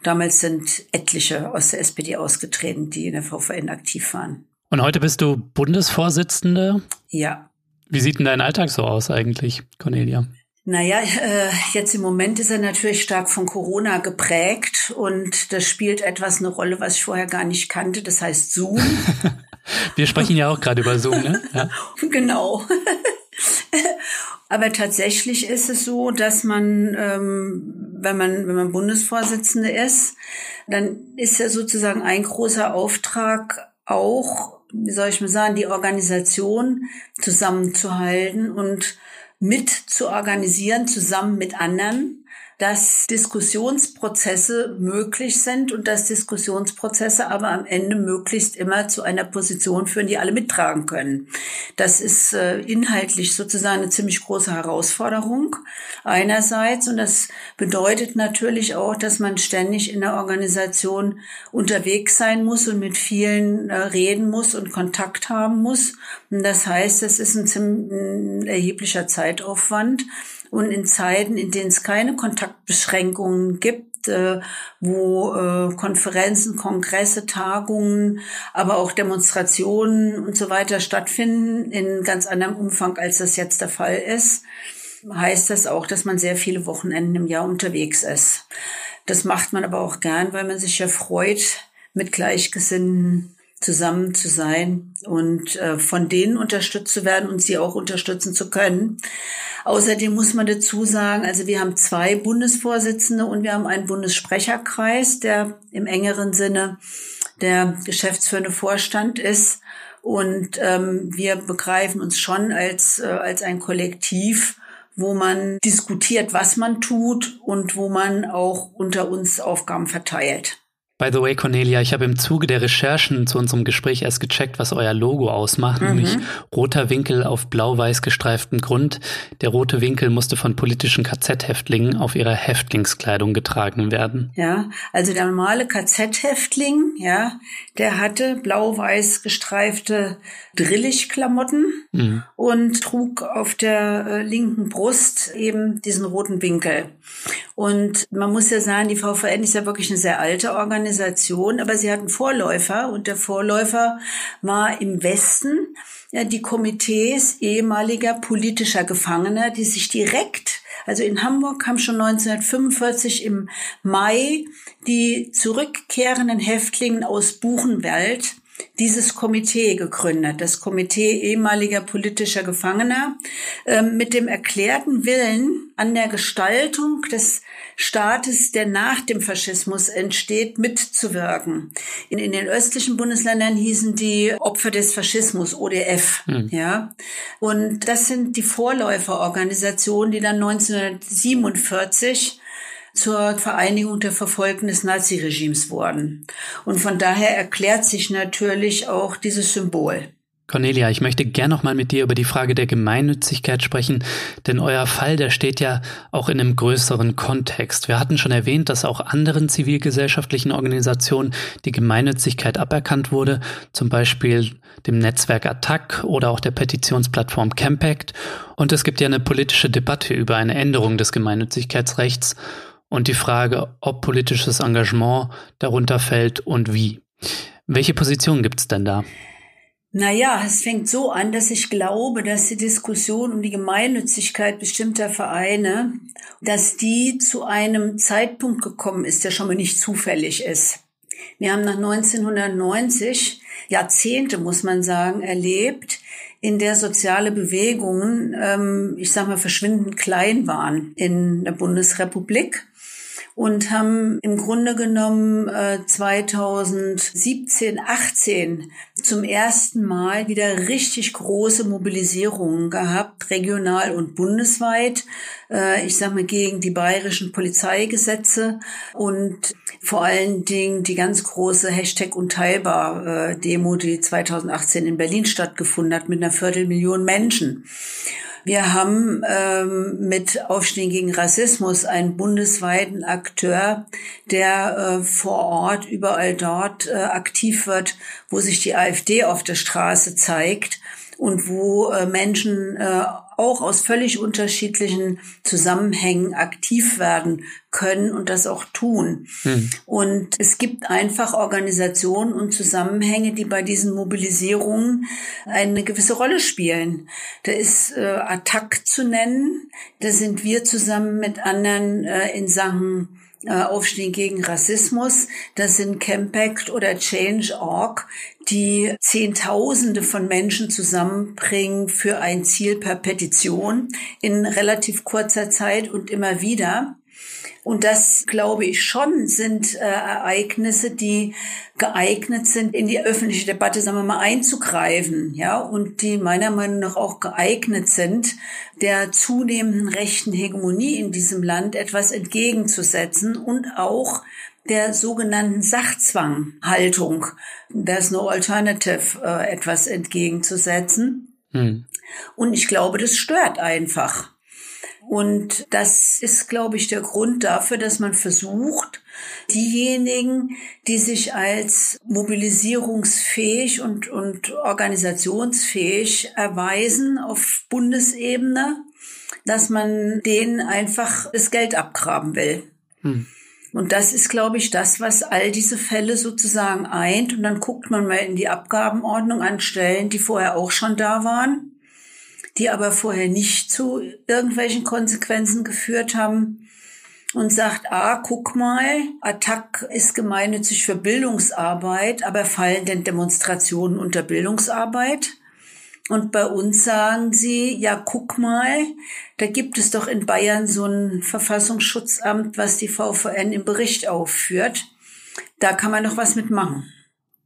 A: Damals sind etliche aus der SPD ausgetreten, die in der VVN aktiv waren.
B: Und heute bist du Bundesvorsitzende?
A: Ja.
B: Wie sieht denn dein Alltag so aus eigentlich, Cornelia?
A: Naja, äh, jetzt im Moment ist er natürlich stark von Corona geprägt und das spielt etwas eine Rolle, was ich vorher gar nicht kannte. Das heißt Zoom.
B: Wir sprechen ja auch gerade über Zoom, ne?
A: Ja. Genau. Aber tatsächlich ist es so, dass man, ähm, wenn man, wenn man Bundesvorsitzende ist, dann ist ja sozusagen ein großer Auftrag auch, wie soll ich mal sagen, die Organisation zusammenzuhalten und mit zu organisieren, zusammen mit anderen dass Diskussionsprozesse möglich sind und dass Diskussionsprozesse aber am Ende möglichst immer zu einer Position führen, die alle mittragen können. Das ist äh, inhaltlich sozusagen eine ziemlich große Herausforderung einerseits und das bedeutet natürlich auch, dass man ständig in der Organisation unterwegs sein muss und mit vielen äh, reden muss und Kontakt haben muss. Und das heißt, es ist ein ein erheblicher Zeitaufwand. Und in Zeiten, in denen es keine Kontaktbeschränkungen gibt, äh, wo äh, Konferenzen, Kongresse, Tagungen, aber auch Demonstrationen und so weiter stattfinden in ganz anderem Umfang, als das jetzt der Fall ist, heißt das auch, dass man sehr viele Wochenenden im Jahr unterwegs ist. Das macht man aber auch gern, weil man sich ja freut, mit Gleichgesinnten zusammen zu sein und äh, von denen unterstützt zu werden und sie auch unterstützen zu können. Außerdem muss man dazu sagen, also wir haben zwei Bundesvorsitzende und wir haben einen Bundessprecherkreis, der im engeren Sinne der geschäftsführende Vorstand ist. Und ähm, wir begreifen uns schon als, äh, als ein Kollektiv, wo man diskutiert, was man tut und wo man auch unter uns Aufgaben verteilt.
B: By the way, Cornelia, ich habe im Zuge der Recherchen zu unserem Gespräch erst gecheckt, was euer Logo ausmacht, mhm. nämlich roter Winkel auf blau-weiß gestreiftem Grund. Der rote Winkel musste von politischen KZ-Häftlingen auf ihrer Häftlingskleidung getragen werden.
A: Ja, also der normale KZ-Häftling, ja, der hatte blau-weiß gestreifte Drillig-Klamotten mhm. und trug auf der äh, linken Brust eben diesen roten Winkel. Und man muss ja sagen, die VVN ist ja wirklich eine sehr alte Organisation. Aber sie hatten Vorläufer und der Vorläufer war im Westen die Komitees ehemaliger politischer Gefangener, die sich direkt also in Hamburg haben schon 1945 im Mai die zurückkehrenden Häftlingen aus Buchenwald dieses Komitee gegründet, das Komitee ehemaliger politischer Gefangener, äh, mit dem erklärten Willen an der Gestaltung des Staates, der nach dem Faschismus entsteht, mitzuwirken. In, in den östlichen Bundesländern hießen die Opfer des Faschismus, ODF, hm. ja. Und das sind die Vorläuferorganisationen, die dann 1947 zur Vereinigung der Verfolgten des Naziregimes wurden. Und von daher erklärt sich natürlich auch dieses Symbol.
B: Cornelia, ich möchte gern noch mal mit dir über die Frage der Gemeinnützigkeit sprechen, denn euer Fall, der steht ja auch in einem größeren Kontext. Wir hatten schon erwähnt, dass auch anderen zivilgesellschaftlichen Organisationen die Gemeinnützigkeit aberkannt wurde, zum Beispiel dem Netzwerk Attac oder auch der Petitionsplattform Campact. Und es gibt ja eine politische Debatte über eine Änderung des Gemeinnützigkeitsrechts und die Frage, ob politisches Engagement darunter fällt und wie. Welche Position gibt es denn da?
A: Naja, es fängt so an, dass ich glaube, dass die Diskussion um die Gemeinnützigkeit bestimmter Vereine, dass die zu einem Zeitpunkt gekommen ist, der schon mal nicht zufällig ist. Wir haben nach 1990 Jahrzehnte, muss man sagen, erlebt, in der soziale Bewegungen, ähm, ich sag mal, verschwindend klein waren in der Bundesrepublik und haben im Grunde genommen äh, 2017, 18 zum ersten Mal wieder richtig große Mobilisierungen gehabt, regional und bundesweit. Äh, ich sage mal gegen die bayerischen Polizeigesetze und vor allen Dingen die ganz große Hashtag Unteilbar äh, die 2018 in Berlin stattgefunden hat mit einer Viertelmillion Menschen. Wir haben ähm, mit Aufstehen gegen Rassismus einen bundesweiten Akteur, der äh, vor Ort überall dort äh, aktiv wird, wo sich die AfD auf der Straße zeigt und wo äh, Menschen äh, auch aus völlig unterschiedlichen Zusammenhängen aktiv werden können und das auch tun. Hm. Und es gibt einfach Organisationen und Zusammenhänge, die bei diesen Mobilisierungen eine gewisse Rolle spielen. Da ist äh, Attack zu nennen. Da sind wir zusammen mit anderen äh, in Sachen äh, Aufstehen gegen Rassismus. Das sind Campact oder Change.org, die Zehntausende von Menschen zusammenbringen für ein Ziel per Petition in relativ kurzer Zeit und immer wieder. Und das, glaube ich, schon sind äh, Ereignisse, die geeignet sind, in die öffentliche Debatte, sagen wir mal, einzugreifen, ja, und die meiner Meinung nach auch geeignet sind, der zunehmenden rechten Hegemonie in diesem Land etwas entgegenzusetzen und auch der sogenannten Sachzwanghaltung, there's no alternative, äh, etwas entgegenzusetzen. Hm. Und ich glaube, das stört einfach. Und das ist, glaube ich, der Grund dafür, dass man versucht, diejenigen, die sich als mobilisierungsfähig und, und organisationsfähig erweisen auf Bundesebene, dass man denen einfach das Geld abgraben will. Hm. Und das ist, glaube ich, das, was all diese Fälle sozusagen eint. Und dann guckt man mal in die Abgabenordnung an Stellen, die vorher auch schon da waren die aber vorher nicht zu irgendwelchen Konsequenzen geführt haben und sagt, ah, guck mal, Attac ist gemeinnützig für Bildungsarbeit, aber fallen denn Demonstrationen unter Bildungsarbeit? Und bei uns sagen sie, ja, guck mal, da gibt es doch in Bayern so ein Verfassungsschutzamt, was die VVN im Bericht aufführt. Da kann man doch was mitmachen.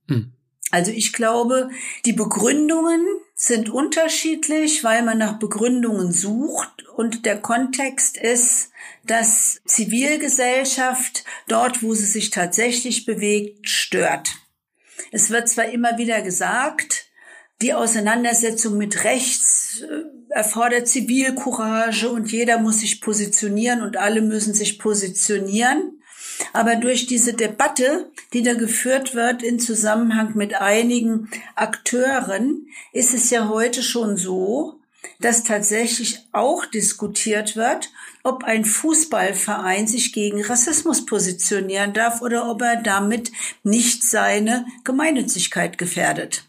A: Hm. Also ich glaube, die Begründungen sind unterschiedlich, weil man nach Begründungen sucht und der Kontext ist, dass Zivilgesellschaft dort, wo sie sich tatsächlich bewegt, stört. Es wird zwar immer wieder gesagt, die Auseinandersetzung mit rechts äh, erfordert Zivilcourage und jeder muss sich positionieren und alle müssen sich positionieren. Aber durch diese Debatte, die da geführt wird in Zusammenhang mit einigen Akteuren, ist es ja heute schon so, dass tatsächlich auch diskutiert wird, ob ein Fußballverein sich gegen Rassismus positionieren darf oder ob er damit nicht seine Gemeinnützigkeit gefährdet.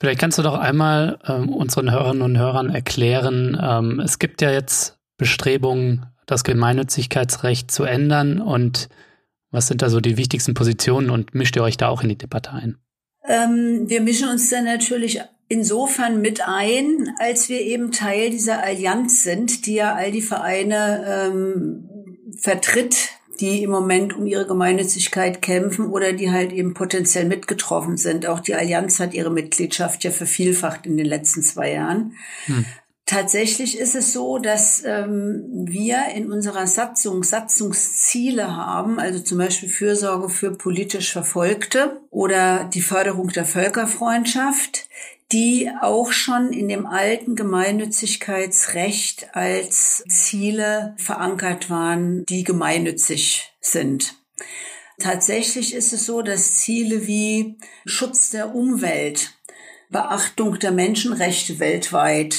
B: Vielleicht kannst du doch einmal ähm, unseren Hörerinnen und Hörern erklären, ähm, es gibt ja jetzt Bestrebungen, das Gemeinnützigkeitsrecht zu ändern und was sind da so die wichtigsten Positionen und mischt ihr euch da auch in die Debatte ein?
A: Ähm, wir mischen uns da natürlich insofern mit ein, als wir eben Teil dieser Allianz sind, die ja all die Vereine ähm, vertritt, die im Moment um ihre Gemeinnützigkeit kämpfen oder die halt eben potenziell mitgetroffen sind. Auch die Allianz hat ihre Mitgliedschaft ja vervielfacht in den letzten zwei Jahren. Hm. Tatsächlich ist es so, dass ähm, wir in unserer Satzung Satzungsziele haben, also zum Beispiel Fürsorge für politisch Verfolgte oder die Förderung der Völkerfreundschaft, die auch schon in dem alten Gemeinnützigkeitsrecht als Ziele verankert waren, die gemeinnützig sind. Tatsächlich ist es so, dass Ziele wie Schutz der Umwelt, Beachtung der Menschenrechte weltweit,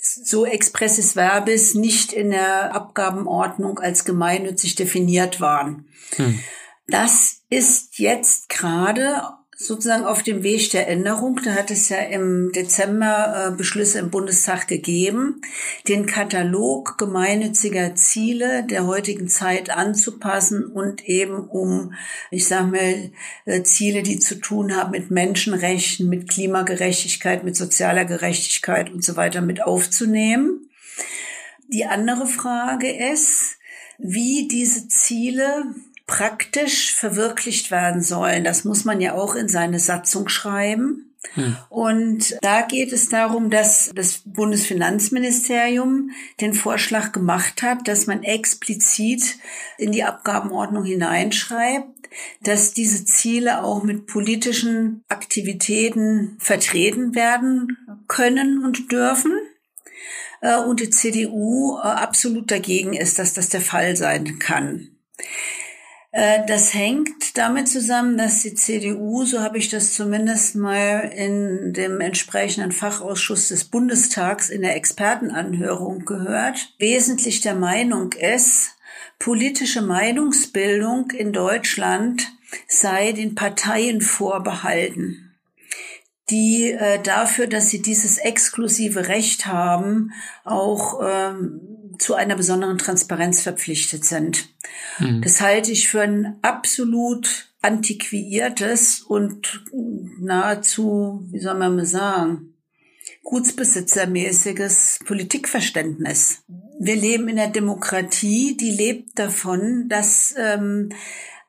A: so expressis verbis nicht in der Abgabenordnung als gemeinnützig definiert waren. Hm. Das ist jetzt gerade sozusagen auf dem Weg der Änderung. Da hat es ja im Dezember äh, Beschlüsse im Bundestag gegeben, den Katalog gemeinnütziger Ziele der heutigen Zeit anzupassen und eben um, ich sage mal, äh, Ziele, die zu tun haben mit Menschenrechten, mit Klimagerechtigkeit, mit sozialer Gerechtigkeit und so weiter mit aufzunehmen. Die andere Frage ist, wie diese Ziele praktisch verwirklicht werden sollen. Das muss man ja auch in seine Satzung schreiben. Hm. Und da geht es darum, dass das Bundesfinanzministerium den Vorschlag gemacht hat, dass man explizit in die Abgabenordnung hineinschreibt, dass diese Ziele auch mit politischen Aktivitäten vertreten werden können und dürfen. Äh, und die CDU äh, absolut dagegen ist, dass das der Fall sein kann. Äh, das hängt damit zusammen, dass die CDU, so habe ich das zumindest mal in dem entsprechenden Fachausschuss des Bundestags in der Expertenanhörung gehört, wesentlich der Meinung ist, politische Meinungsbildung in Deutschland sei den Parteien vorbehalten die äh, dafür, dass sie dieses exklusive Recht haben, auch ähm, zu einer besonderen Transparenz verpflichtet sind. Mhm. Das halte ich für ein absolut antiquiertes und nahezu, wie soll man mal sagen, gutsbesitzermäßiges Politikverständnis. Wir leben in einer Demokratie, die lebt davon, dass ähm,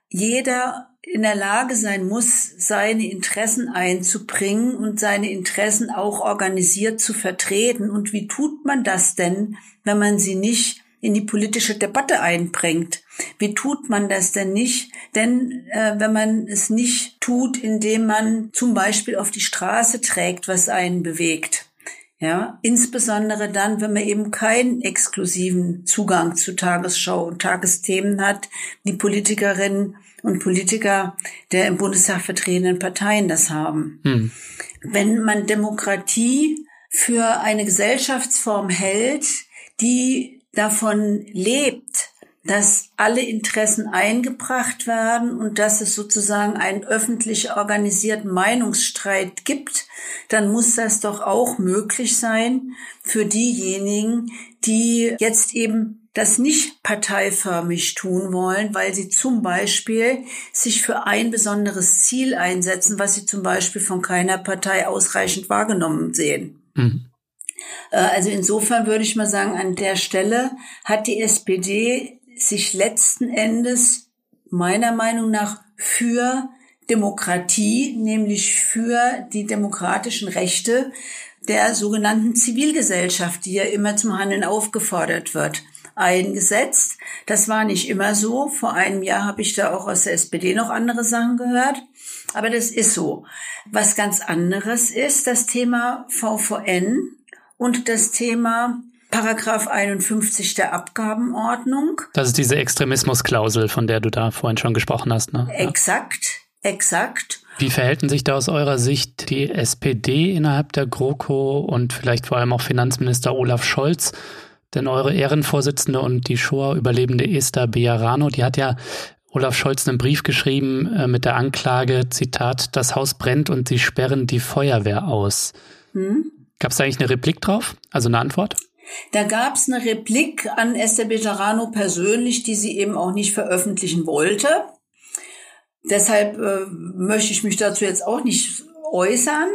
A: jeder in der Lage sein muss, seine Interessen einzubringen und seine Interessen auch organisiert zu vertreten. Und wie tut man das denn, wenn man sie nicht in die politische Debatte einbringt? Wie tut man das denn nicht? Denn äh, wenn man es nicht tut, indem man zum Beispiel auf die Straße trägt, was einen bewegt. Ja, insbesondere dann, wenn man eben keinen exklusiven Zugang zu Tagesschau und Tagesthemen hat, die Politikerinnen und Politiker der im Bundestag vertretenen Parteien das haben. Hm. Wenn man Demokratie für eine Gesellschaftsform hält, die davon lebt, dass alle Interessen eingebracht werden und dass es sozusagen einen öffentlich organisierten Meinungsstreit gibt, dann muss das doch auch möglich sein für diejenigen, die jetzt eben das nicht parteiförmig tun wollen, weil sie zum Beispiel sich für ein besonderes Ziel einsetzen, was sie zum Beispiel von keiner Partei ausreichend wahrgenommen sehen. Mhm. Also insofern würde ich mal sagen, an der Stelle hat die SPD sich letzten Endes meiner Meinung nach für Demokratie, nämlich für die demokratischen Rechte der sogenannten Zivilgesellschaft, die ja immer zum Handeln aufgefordert wird, eingesetzt. Das war nicht immer so. Vor einem Jahr habe ich da auch aus der SPD noch andere Sachen gehört. Aber das ist so. Was ganz anderes ist das Thema VVN und das Thema Paragraph 51 der Abgabenordnung.
B: Das ist diese Extremismusklausel, von der du da vorhin schon gesprochen hast. Ne?
A: Exakt, exakt.
B: Wie verhälten sich da aus eurer Sicht die SPD innerhalb der GroKo und vielleicht vor allem auch Finanzminister Olaf Scholz denn eure Ehrenvorsitzende und die Shoah-Überlebende Esther Bejarano, die hat ja Olaf Scholz einen Brief geschrieben äh, mit der Anklage, Zitat, das Haus brennt und sie sperren die Feuerwehr aus. Hm? Gab es da eigentlich eine Replik drauf? Also eine Antwort?
A: Da gab es eine Replik an Esther Bejarano persönlich, die sie eben auch nicht veröffentlichen wollte. Deshalb äh, möchte ich mich dazu jetzt auch nicht äußern.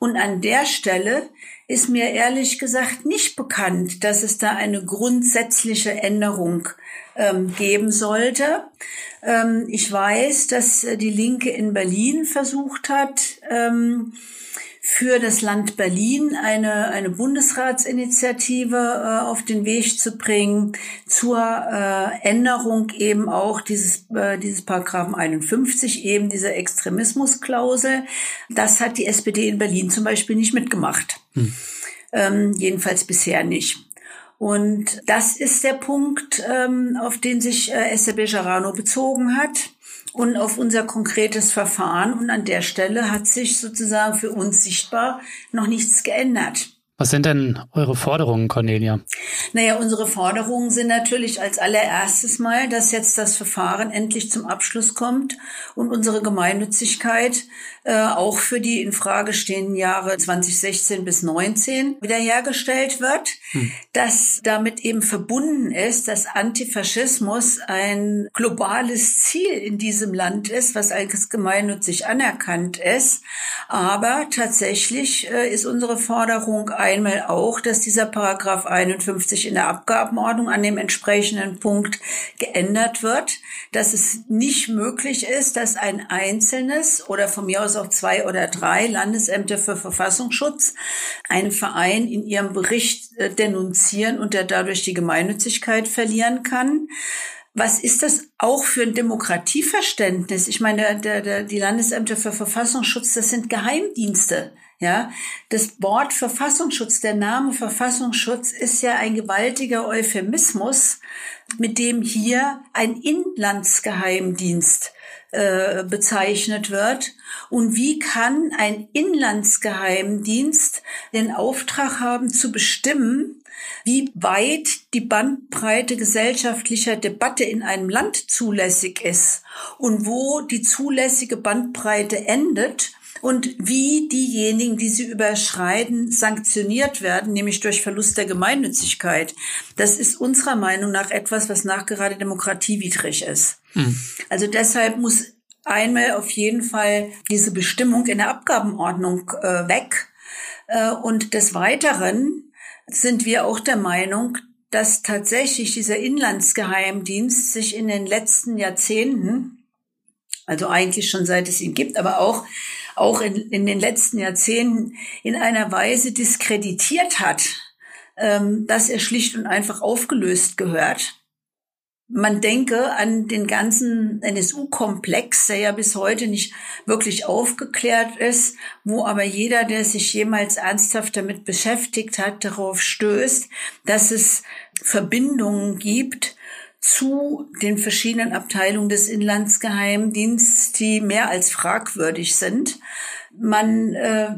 A: Und an der Stelle ist mir ehrlich gesagt nicht bekannt, dass es da eine grundsätzliche Änderung ähm, geben sollte. Ähm, ich weiß, dass die Linke in Berlin versucht hat, ähm, für das Land Berlin eine, eine Bundesratsinitiative äh, auf den Weg zu bringen zur äh, Änderung eben auch dieses, äh, dieses Paragraphen 51, eben dieser Extremismusklausel. Das hat die SPD in Berlin zum Beispiel nicht mitgemacht. Hm. Ähm, jedenfalls bisher nicht. Und das ist der Punkt, ähm, auf den sich äh, Esther Bejarano bezogen hat und auf unser konkretes Verfahren. Und an der Stelle hat sich sozusagen für uns sichtbar noch nichts geändert.
B: Was sind denn eure Forderungen, Cornelia?
A: Naja, unsere Forderungen sind natürlich als allererstes mal, dass jetzt das Verfahren endlich zum Abschluss kommt und unsere Gemeinnützigkeit äh, auch für die in Frage stehenden Jahre 2016 bis 19 wiederhergestellt wird, hm. dass damit eben verbunden ist, dass Antifaschismus ein globales Ziel in diesem Land ist, was als gemeinnützig anerkannt ist. Aber tatsächlich äh, ist unsere Forderung einmal auch, dass dieser Paragraph 51 in der Abgabenordnung an dem entsprechenden Punkt geändert wird, dass es nicht möglich ist, dass ein einzelnes oder von mir aus auch zwei oder drei Landesämter für Verfassungsschutz einen Verein in ihrem Bericht äh, denunzieren und der dadurch die Gemeinnützigkeit verlieren kann. Was ist das auch für ein Demokratieverständnis? Ich meine, der, der, die Landesämter für Verfassungsschutz, das sind Geheimdienste. Ja, das Wort Verfassungsschutz, der Name Verfassungsschutz ist ja ein gewaltiger Euphemismus, mit dem hier ein Inlandsgeheimdienst äh, bezeichnet wird. Und wie kann ein Inlandsgeheimdienst den Auftrag haben zu bestimmen, wie weit die Bandbreite gesellschaftlicher Debatte in einem Land zulässig ist und wo die zulässige Bandbreite endet und wie diejenigen, die sie überschreiten, sanktioniert werden, nämlich durch Verlust der Gemeinnützigkeit. Das ist unserer Meinung nach etwas, was nachgerade demokratiewidrig ist. Mhm. Also deshalb muss einmal auf jeden Fall diese Bestimmung in der Abgabenordnung äh, weg. Äh, und des Weiteren sind wir auch der Meinung, dass tatsächlich dieser Inlandsgeheimdienst sich in den letzten Jahrzehnten, also eigentlich schon seit es ihn gibt, aber auch, auch in, in den letzten Jahrzehnten in einer Weise diskreditiert hat, ähm, dass er schlicht und einfach aufgelöst gehört. Man denke an den ganzen NSU-Komplex, der ja bis heute nicht wirklich aufgeklärt ist, wo aber jeder, der sich jemals ernsthaft damit beschäftigt hat, darauf stößt, dass es Verbindungen gibt zu den verschiedenen Abteilungen des Inlandsgeheimdienstes, die mehr als fragwürdig sind. Man äh,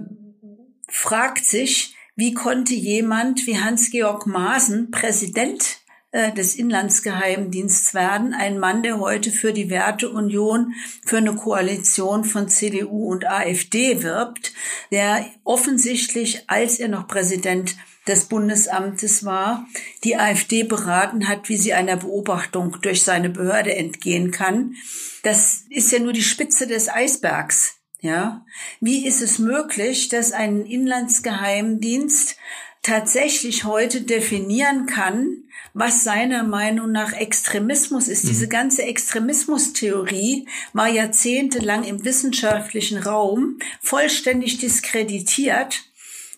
A: fragt sich, wie konnte jemand wie Hans-Georg Maaßen Präsident äh, des Inlandsgeheimdienstes werden. Ein Mann, der heute für die Werteunion, für eine Koalition von CDU und AfD wirbt, der offensichtlich, als er noch Präsident des Bundesamtes war, die AfD beraten hat, wie sie einer Beobachtung durch seine Behörde entgehen kann. Das ist ja nur die Spitze des Eisbergs. Ja, wie ist es möglich, dass ein Inlandsgeheimdienst tatsächlich heute definieren kann, was seiner Meinung nach Extremismus ist. Mhm. Diese ganze Extremismustheorie war jahrzehntelang im wissenschaftlichen Raum vollständig diskreditiert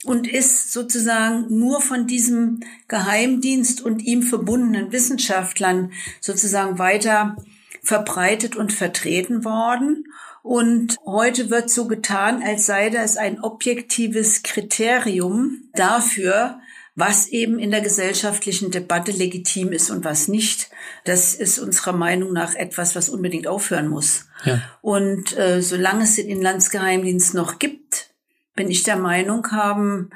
A: und ist sozusagen nur von diesem Geheimdienst und ihm verbundenen Wissenschaftlern sozusagen weiter verbreitet und vertreten worden. Und heute wird so getan, als sei das ein objektives Kriterium dafür, was eben in der gesellschaftlichen Debatte legitim ist und was nicht. Das ist unserer Meinung nach etwas, was unbedingt aufhören muss. Ja. Und äh, solange es den Inlandsgeheimdienst noch gibt, bin ich der Meinung, haben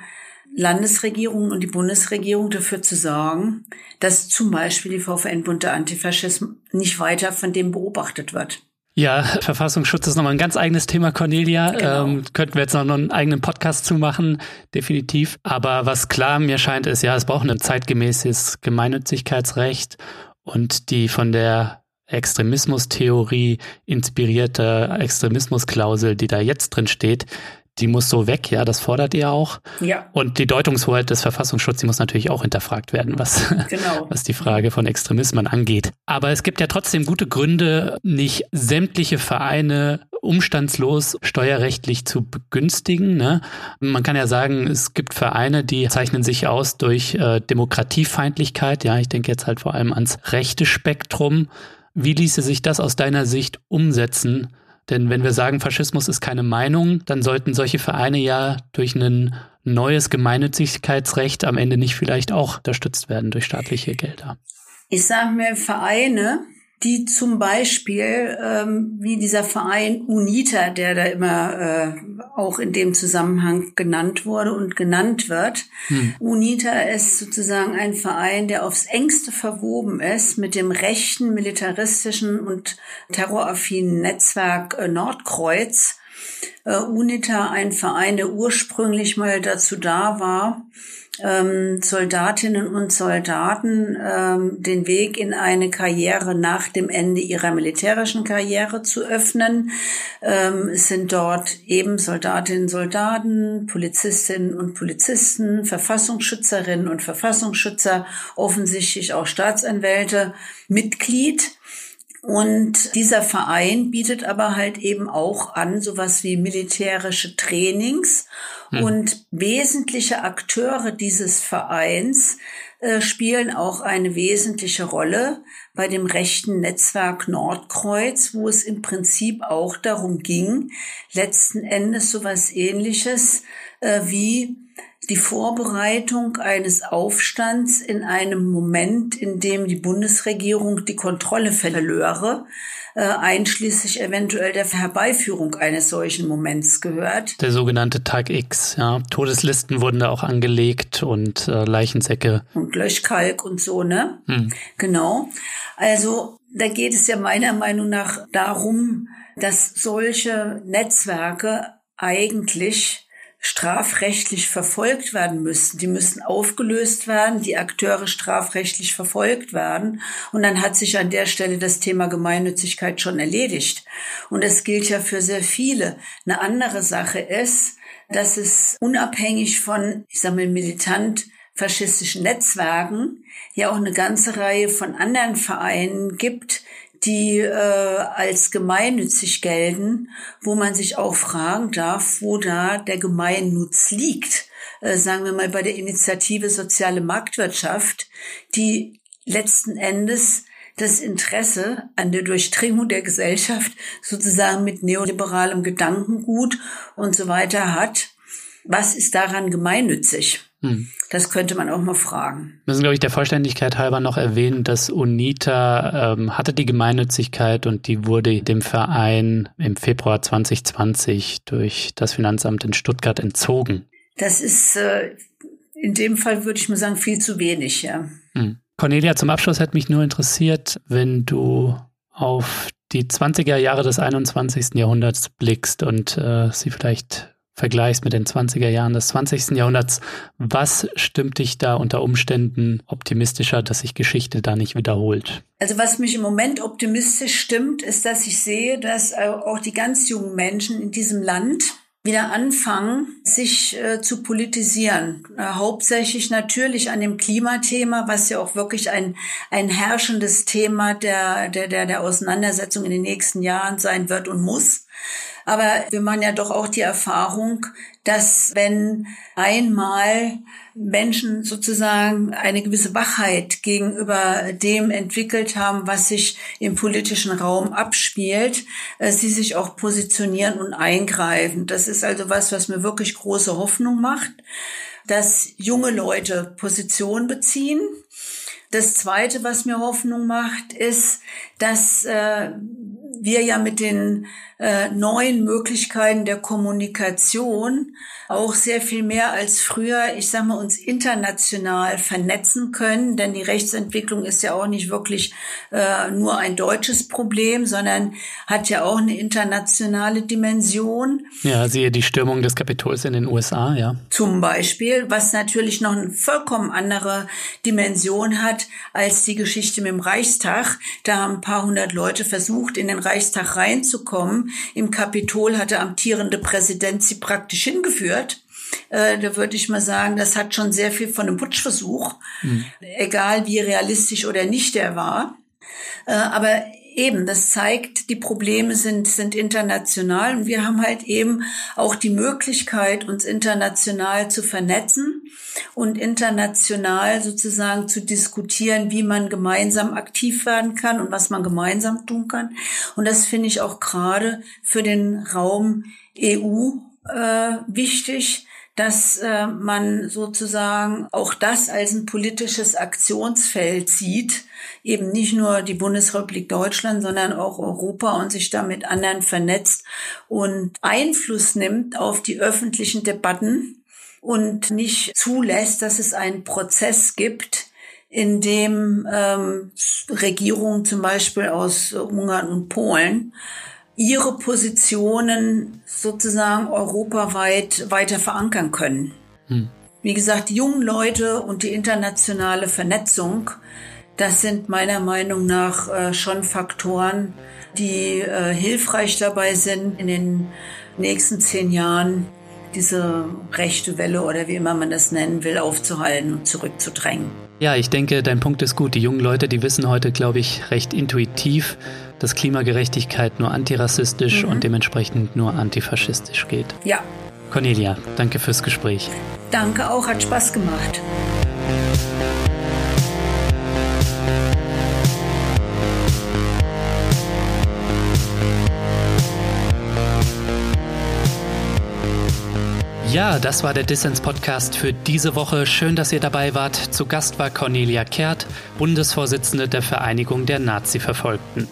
A: Landesregierungen und die Bundesregierung dafür zu sorgen, dass zum Beispiel die VVN-Bund der Antifaschismus nicht weiter von dem beobachtet wird.
B: Ja, Verfassungsschutz ist nochmal ein ganz eigenes Thema, Cornelia. Genau. Ähm, könnten wir jetzt noch einen eigenen Podcast zu machen, definitiv. Aber was klar mir scheint, ist, ja, es braucht ein zeitgemäßes Gemeinnützigkeitsrecht und die von der Extremismustheorie inspirierte Extremismusklausel, die da jetzt drin steht, die muss so weg, ja, das fordert ihr auch. Ja. Und die Deutungshoheit des Verfassungsschutzes, die muss natürlich auch hinterfragt werden, was, genau. was die Frage von Extremismen angeht. Aber es gibt ja trotzdem gute Gründe, nicht sämtliche Vereine umstandslos steuerrechtlich zu begünstigen. Ne? Man kann ja sagen, es gibt Vereine, die zeichnen sich aus durch äh, Demokratiefeindlichkeit. Ja, ich denke jetzt halt vor allem ans rechte Spektrum. Wie ließe sich das aus deiner Sicht umsetzen? Denn wenn wir sagen, Faschismus ist keine Meinung, dann sollten solche Vereine ja durch ein neues Gemeinnützigkeitsrecht am Ende nicht vielleicht auch unterstützt werden durch staatliche Gelder.
A: Ich sage mir, Vereine, die zum Beispiel, ähm, wie dieser Verein UNITA, der da immer äh, auch in dem Zusammenhang genannt wurde und genannt wird. Hm. UNITA ist sozusagen ein Verein, der aufs engste verwoben ist mit dem rechten, militaristischen und terroraffinen Netzwerk äh, Nordkreuz. Äh, UNITA, ein Verein, der ursprünglich mal dazu da war, ähm, Soldatinnen und Soldaten ähm, den Weg in eine Karriere nach dem Ende ihrer militärischen Karriere zu öffnen. Ähm, es sind dort eben Soldatinnen und Soldaten, Polizistinnen und Polizisten, Verfassungsschützerinnen und Verfassungsschützer, offensichtlich auch Staatsanwälte Mitglied. Und dieser Verein bietet aber halt eben auch an sowas wie militärische Trainings hm. und wesentliche Akteure dieses Vereins äh, spielen auch eine wesentliche Rolle bei dem rechten Netzwerk Nordkreuz, wo es im Prinzip auch darum ging, letzten Endes sowas ähnliches äh, wie die Vorbereitung eines Aufstands in einem Moment, in dem die Bundesregierung die Kontrolle verlöre, äh, einschließlich eventuell der Herbeiführung eines solchen Moments gehört.
B: Der sogenannte Tag X, ja. Todeslisten wurden da auch angelegt und äh, Leichensäcke.
A: Und Löschkalk und so, ne? Hm. Genau. Also da geht es ja meiner Meinung nach darum, dass solche Netzwerke eigentlich strafrechtlich verfolgt werden müssten. Die müssen aufgelöst werden, die Akteure strafrechtlich verfolgt werden. Und dann hat sich an der Stelle das Thema Gemeinnützigkeit schon erledigt. Und das gilt ja für sehr viele. Eine andere Sache ist, dass es unabhängig von, ich sage mal, militant faschistischen Netzwerken ja auch eine ganze Reihe von anderen Vereinen gibt, die äh, als gemeinnützig gelten, wo man sich auch fragen darf, wo da der Gemeinnutz liegt. Äh, sagen wir mal bei der Initiative Soziale Marktwirtschaft, die letzten Endes das Interesse an der Durchdringung der Gesellschaft sozusagen mit neoliberalem Gedankengut und so weiter hat. Was ist daran gemeinnützig? Hm. Das könnte man auch mal fragen.
B: Wir müssen, glaube ich, der Vollständigkeit halber noch erwähnen, dass UNITA ähm, hatte die Gemeinnützigkeit und die wurde dem Verein im Februar 2020 durch das Finanzamt in Stuttgart entzogen.
A: Das ist äh, in dem Fall, würde ich mal sagen, viel zu wenig, ja.
B: Hm. Cornelia, zum Abschluss hätte mich nur interessiert, wenn du auf die 20er Jahre des 21. Jahrhunderts blickst und äh, sie vielleicht vergleichst mit den 20er Jahren des 20. Jahrhunderts, was stimmt dich da unter Umständen optimistischer, dass sich Geschichte da nicht wiederholt?
A: Also was mich im Moment optimistisch stimmt, ist, dass ich sehe, dass auch die ganz jungen Menschen in diesem Land wieder anfangen, sich äh, zu politisieren. Äh, hauptsächlich natürlich an dem Klimathema, was ja auch wirklich ein, ein herrschendes Thema der, der, der, der Auseinandersetzung in den nächsten Jahren sein wird und muss. Aber wir machen ja doch auch die Erfahrung, dass wenn einmal Menschen sozusagen eine gewisse Wachheit gegenüber dem entwickelt haben, was sich im politischen Raum abspielt, äh, sie sich auch positionieren und eingreifen. Das ist also was, was mir wirklich große Hoffnung macht, dass junge Leute Position beziehen. Das Zweite, was mir Hoffnung macht, ist, dass äh, wir ja mit den äh, neuen Möglichkeiten der Kommunikation auch sehr viel mehr als früher, ich sag mal, uns international vernetzen können, denn die Rechtsentwicklung ist ja auch nicht wirklich äh, nur ein deutsches Problem, sondern hat ja auch eine internationale Dimension.
B: Ja, siehe die Stürmung des Kapitols in den USA, ja.
A: Zum Beispiel, was natürlich noch eine vollkommen andere Dimension hat als die Geschichte mit dem Reichstag. Da haben ein paar hundert Leute versucht, in den Reichstag reinzukommen. Im Kapitol hat der amtierende Präsident sie praktisch hingeführt. Äh, da würde ich mal sagen, das hat schon sehr viel von einem Putschversuch, mhm. egal wie realistisch oder nicht er war. Äh, aber eben, das zeigt, die Probleme sind, sind international und wir haben halt eben auch die Möglichkeit, uns international zu vernetzen und international sozusagen zu diskutieren, wie man gemeinsam aktiv werden kann und was man gemeinsam tun kann. Und das finde ich auch gerade für den Raum EU äh, wichtig, dass äh, man sozusagen auch das als ein politisches Aktionsfeld sieht, eben nicht nur die Bundesrepublik Deutschland, sondern auch Europa und sich da mit anderen vernetzt und Einfluss nimmt auf die öffentlichen Debatten und nicht zulässt, dass es einen Prozess gibt, in dem ähm, Regierungen zum Beispiel aus Ungarn und Polen ihre Positionen sozusagen europaweit weiter verankern können. Hm. Wie gesagt, die jungen Leute und die internationale Vernetzung, das sind meiner Meinung nach äh, schon Faktoren, die äh, hilfreich dabei sind, in den nächsten zehn Jahren diese rechte Welle oder wie immer man das nennen will, aufzuhalten und zurückzudrängen.
B: Ja, ich denke, dein Punkt ist gut. Die jungen Leute, die wissen heute, glaube ich, recht intuitiv, dass Klimagerechtigkeit nur antirassistisch mhm. und dementsprechend nur antifaschistisch geht.
A: Ja.
B: Cornelia, danke fürs Gespräch.
A: Danke auch, hat Spaß gemacht.
B: Ja, das war der Dissens-Podcast für diese Woche. Schön, dass ihr dabei wart. Zu Gast war Cornelia Kehrt, Bundesvorsitzende der Vereinigung der Nazi-Verfolgten.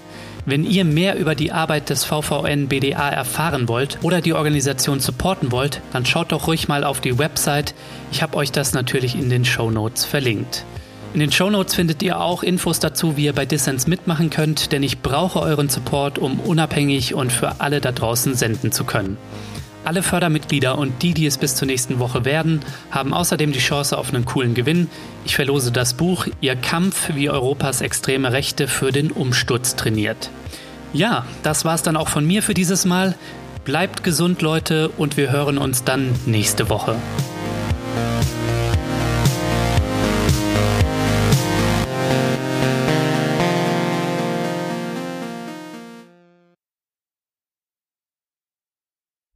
B: Wenn ihr mehr über die Arbeit des VVN BDA erfahren wollt oder die Organisation supporten wollt, dann schaut doch ruhig mal auf die Website. Ich habe euch das natürlich in den Show Notes verlinkt. In den Show Notes findet ihr auch Infos dazu, wie ihr bei Dissens mitmachen könnt, denn ich brauche euren Support, um unabhängig und für alle da draußen senden zu können. Alle Fördermitglieder und die, die es bis zur nächsten Woche werden, haben außerdem die Chance auf einen coolen Gewinn. Ich verlose das Buch Ihr Kampf, wie Europas extreme Rechte für den Umsturz trainiert. Ja, das war's dann auch von mir für dieses Mal. Bleibt gesund, Leute, und wir hören uns dann nächste Woche.